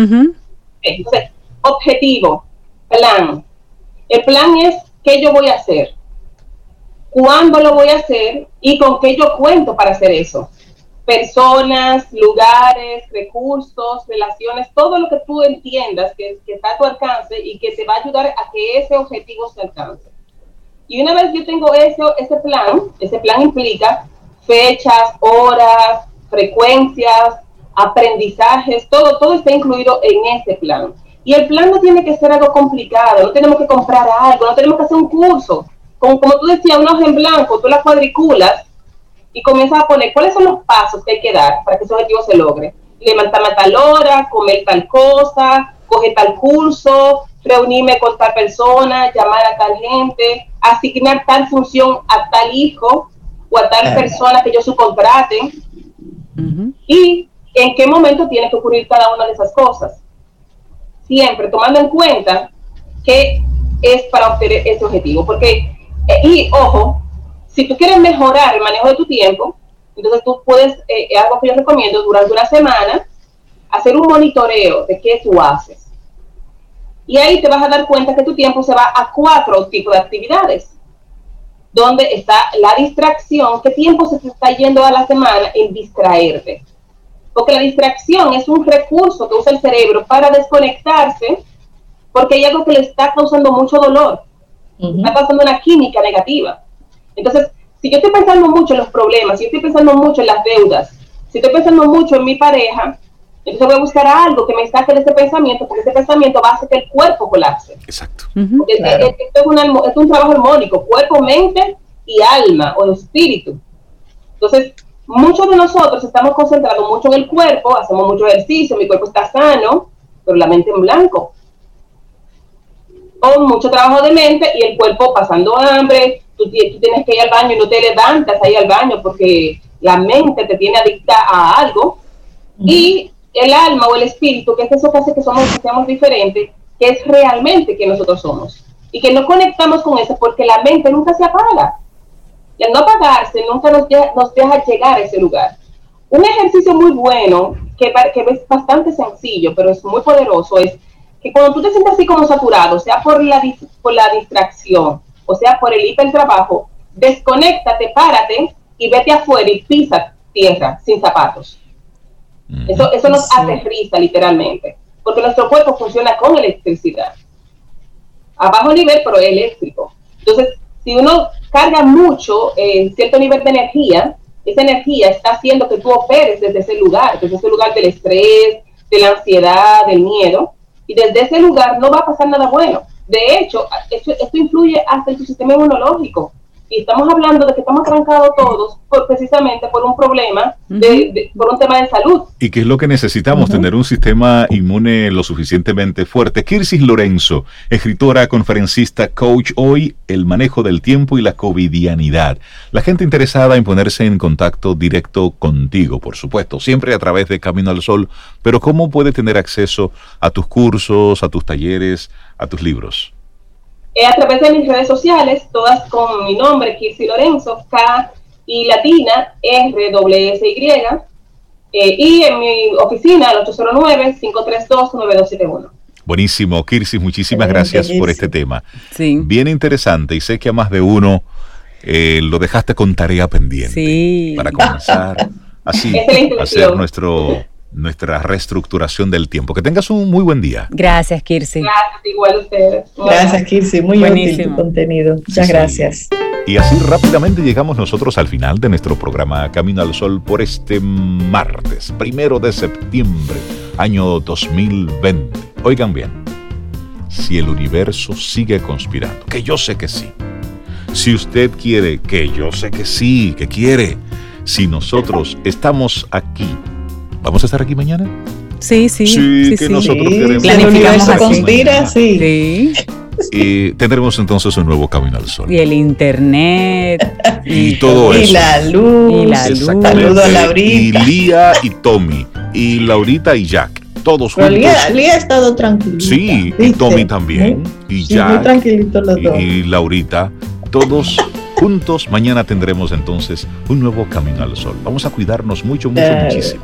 Entonces, objetivo, plan. El plan es qué yo voy a hacer, cuándo lo voy a hacer y con qué yo cuento para hacer eso. Personas, lugares, recursos, relaciones, todo lo que tú entiendas que, está a tu alcance y que te va a ayudar a que ese objetivo se alcance. Y una vez yo tengo ese, ese plan, ese plan implica fechas, horas, frecuencias, aprendizajes, todo, todo está incluido en ese plan. Y el plan no tiene que ser algo complicado, no tenemos que comprar algo, no tenemos que hacer un curso. Como, como tú decías, un hoja en blanco, tú la cuadriculas y comienzas a poner cuáles son los pasos que hay que dar para que ese objetivo se logre. Levantarme a tal hora, comer tal cosa, coger tal curso, reunirme con tal persona, llamar a tal gente, asignar tal función a tal hijo o a tal persona que yo subcontrate. Y en qué momento tiene que ocurrir cada una de esas cosas. Siempre tomando en cuenta que es para obtener ese objetivo. Porque, eh, y ojo, si tú quieres mejorar el manejo de tu tiempo, entonces tú puedes, eh, algo que yo recomiendo, durante una semana, hacer un monitoreo de qué tú haces y ahí te vas a dar cuenta que tu tiempo se va a cuatro tipos de actividades. Donde está la distracción, qué tiempo se te está yendo a la semana en distraerte. Porque la distracción es un recurso que usa el cerebro para desconectarse porque hay algo que le está causando mucho dolor. Está pasando una química negativa. Entonces, si yo estoy pensando mucho en los problemas, si yo estoy pensando mucho en las deudas, si estoy pensando mucho en mi pareja, entonces voy a buscar algo que me saque de ese pensamiento, porque ese pensamiento va a hacer que el cuerpo colapse. Exacto. esto es, un trabajo armónico, cuerpo, mente y alma o espíritu. Entonces, muchos de nosotros estamos concentrados mucho en el cuerpo, hacemos mucho ejercicio, mi cuerpo está sano, pero la mente en blanco. O mucho trabajo de mente y el cuerpo pasando hambre, tú, tienes que ir al baño y no te levantas ahí al baño porque la mente te tiene adicta a algo. Y el alma o el espíritu, que es eso que hace que somos, que seamos diferentes, que es realmente que nosotros somos. Y que no conectamos con eso porque la mente nunca se apaga. Y al no apagarse, nunca nos deja, nos deja llegar a ese lugar. Un ejercicio muy bueno, que, que es bastante sencillo, pero es muy poderoso, es que cuando tú te sientes así como saturado, sea por la, por la distracción, o sea por el hipertrabajo, desconéctate, párate y vete afuera y pisa tierra sin zapatos eso, eso nos aterriza literalmente, porque nuestro cuerpo funciona con electricidad. A bajo nivel, pero eléctrico. Entonces, si uno carga mucho eh, cierto nivel de energía, esa energía está haciendo que tú operes desde ese lugar, desde ese lugar del estrés, de la ansiedad, del miedo, y desde ese lugar no va a pasar nada bueno. De hecho, esto, esto influye hasta en tu sistema inmunológico y estamos hablando de que estamos trancados todos por, precisamente por un problema, de, por un tema de salud. ¿Y qué es lo que necesitamos? Tener un sistema inmune lo suficientemente fuerte. Kirsis Lorenzo, escritora, conferencista, coach, hoy el manejo del tiempo y la covidianidad. La gente interesada en ponerse en contacto directo contigo, por supuesto, siempre a través de Camino al Sol, pero ¿cómo puede tener acceso a tus cursos, a tus talleres, a tus libros? Eh, a través de mis redes sociales, todas con mi nombre, Kirsi Lorenzo, K y latina, R, W, S, Y, eh, y en mi oficina, al 809-532-9271. Buenísimo, Kirsi, muchísimas gracias por este tema. Sí. Bien interesante y sé que a más de uno eh, lo dejaste con tarea pendiente sí. para comenzar [LAUGHS] así a hacer nuestro nuestra reestructuración del tiempo. Que tengas un muy buen día. Gracias, Kirsi. Gracias, igual ustedes. Gracias, Kirsi. Muy Buenísimo. útil tu contenido. Muchas gracias. Y así rápidamente llegamos nosotros al final de nuestro programa Camino al Sol por este martes, primero de septiembre, año 2020. Oigan bien, si el universo sigue conspirando, que yo sé que sí, si usted quiere, que yo sé que sí, que quiere, si nosotros estamos aquí ¿Vamos a estar aquí mañana? Sí, sí. Sí, que nosotros queremos. Planificamos conspira, sí. sí. Y tendremos entonces un nuevo Camino al Sol. Y el internet. [LAUGHS] y, todo eso. Y la luz. Y la luz. Saludos a Laurita. Y Lía y Tommy. Y Laurita y Jack. Todos Pero juntos. Lía, Lía ha estado tranquila. Sí, y. Tommy también. Y Sí, Jack. muy tranquilitos los dos. y, y Laurita, todos juntos. Mañana tendremos entonces un nuevo Camino al Sol. Vamos a cuidarnos mucho, mucho, muchísimo.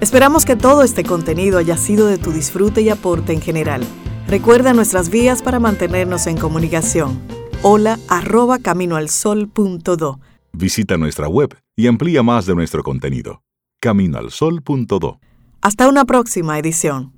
Esperamos que todo este contenido haya sido de tu disfrute y aporte en general. Recuerda nuestras vías para mantenernos en comunicación. Hola arroba caminoalsol.do. Visita nuestra web y amplía más de nuestro contenido. Caminoalsol.do Hasta una próxima edición.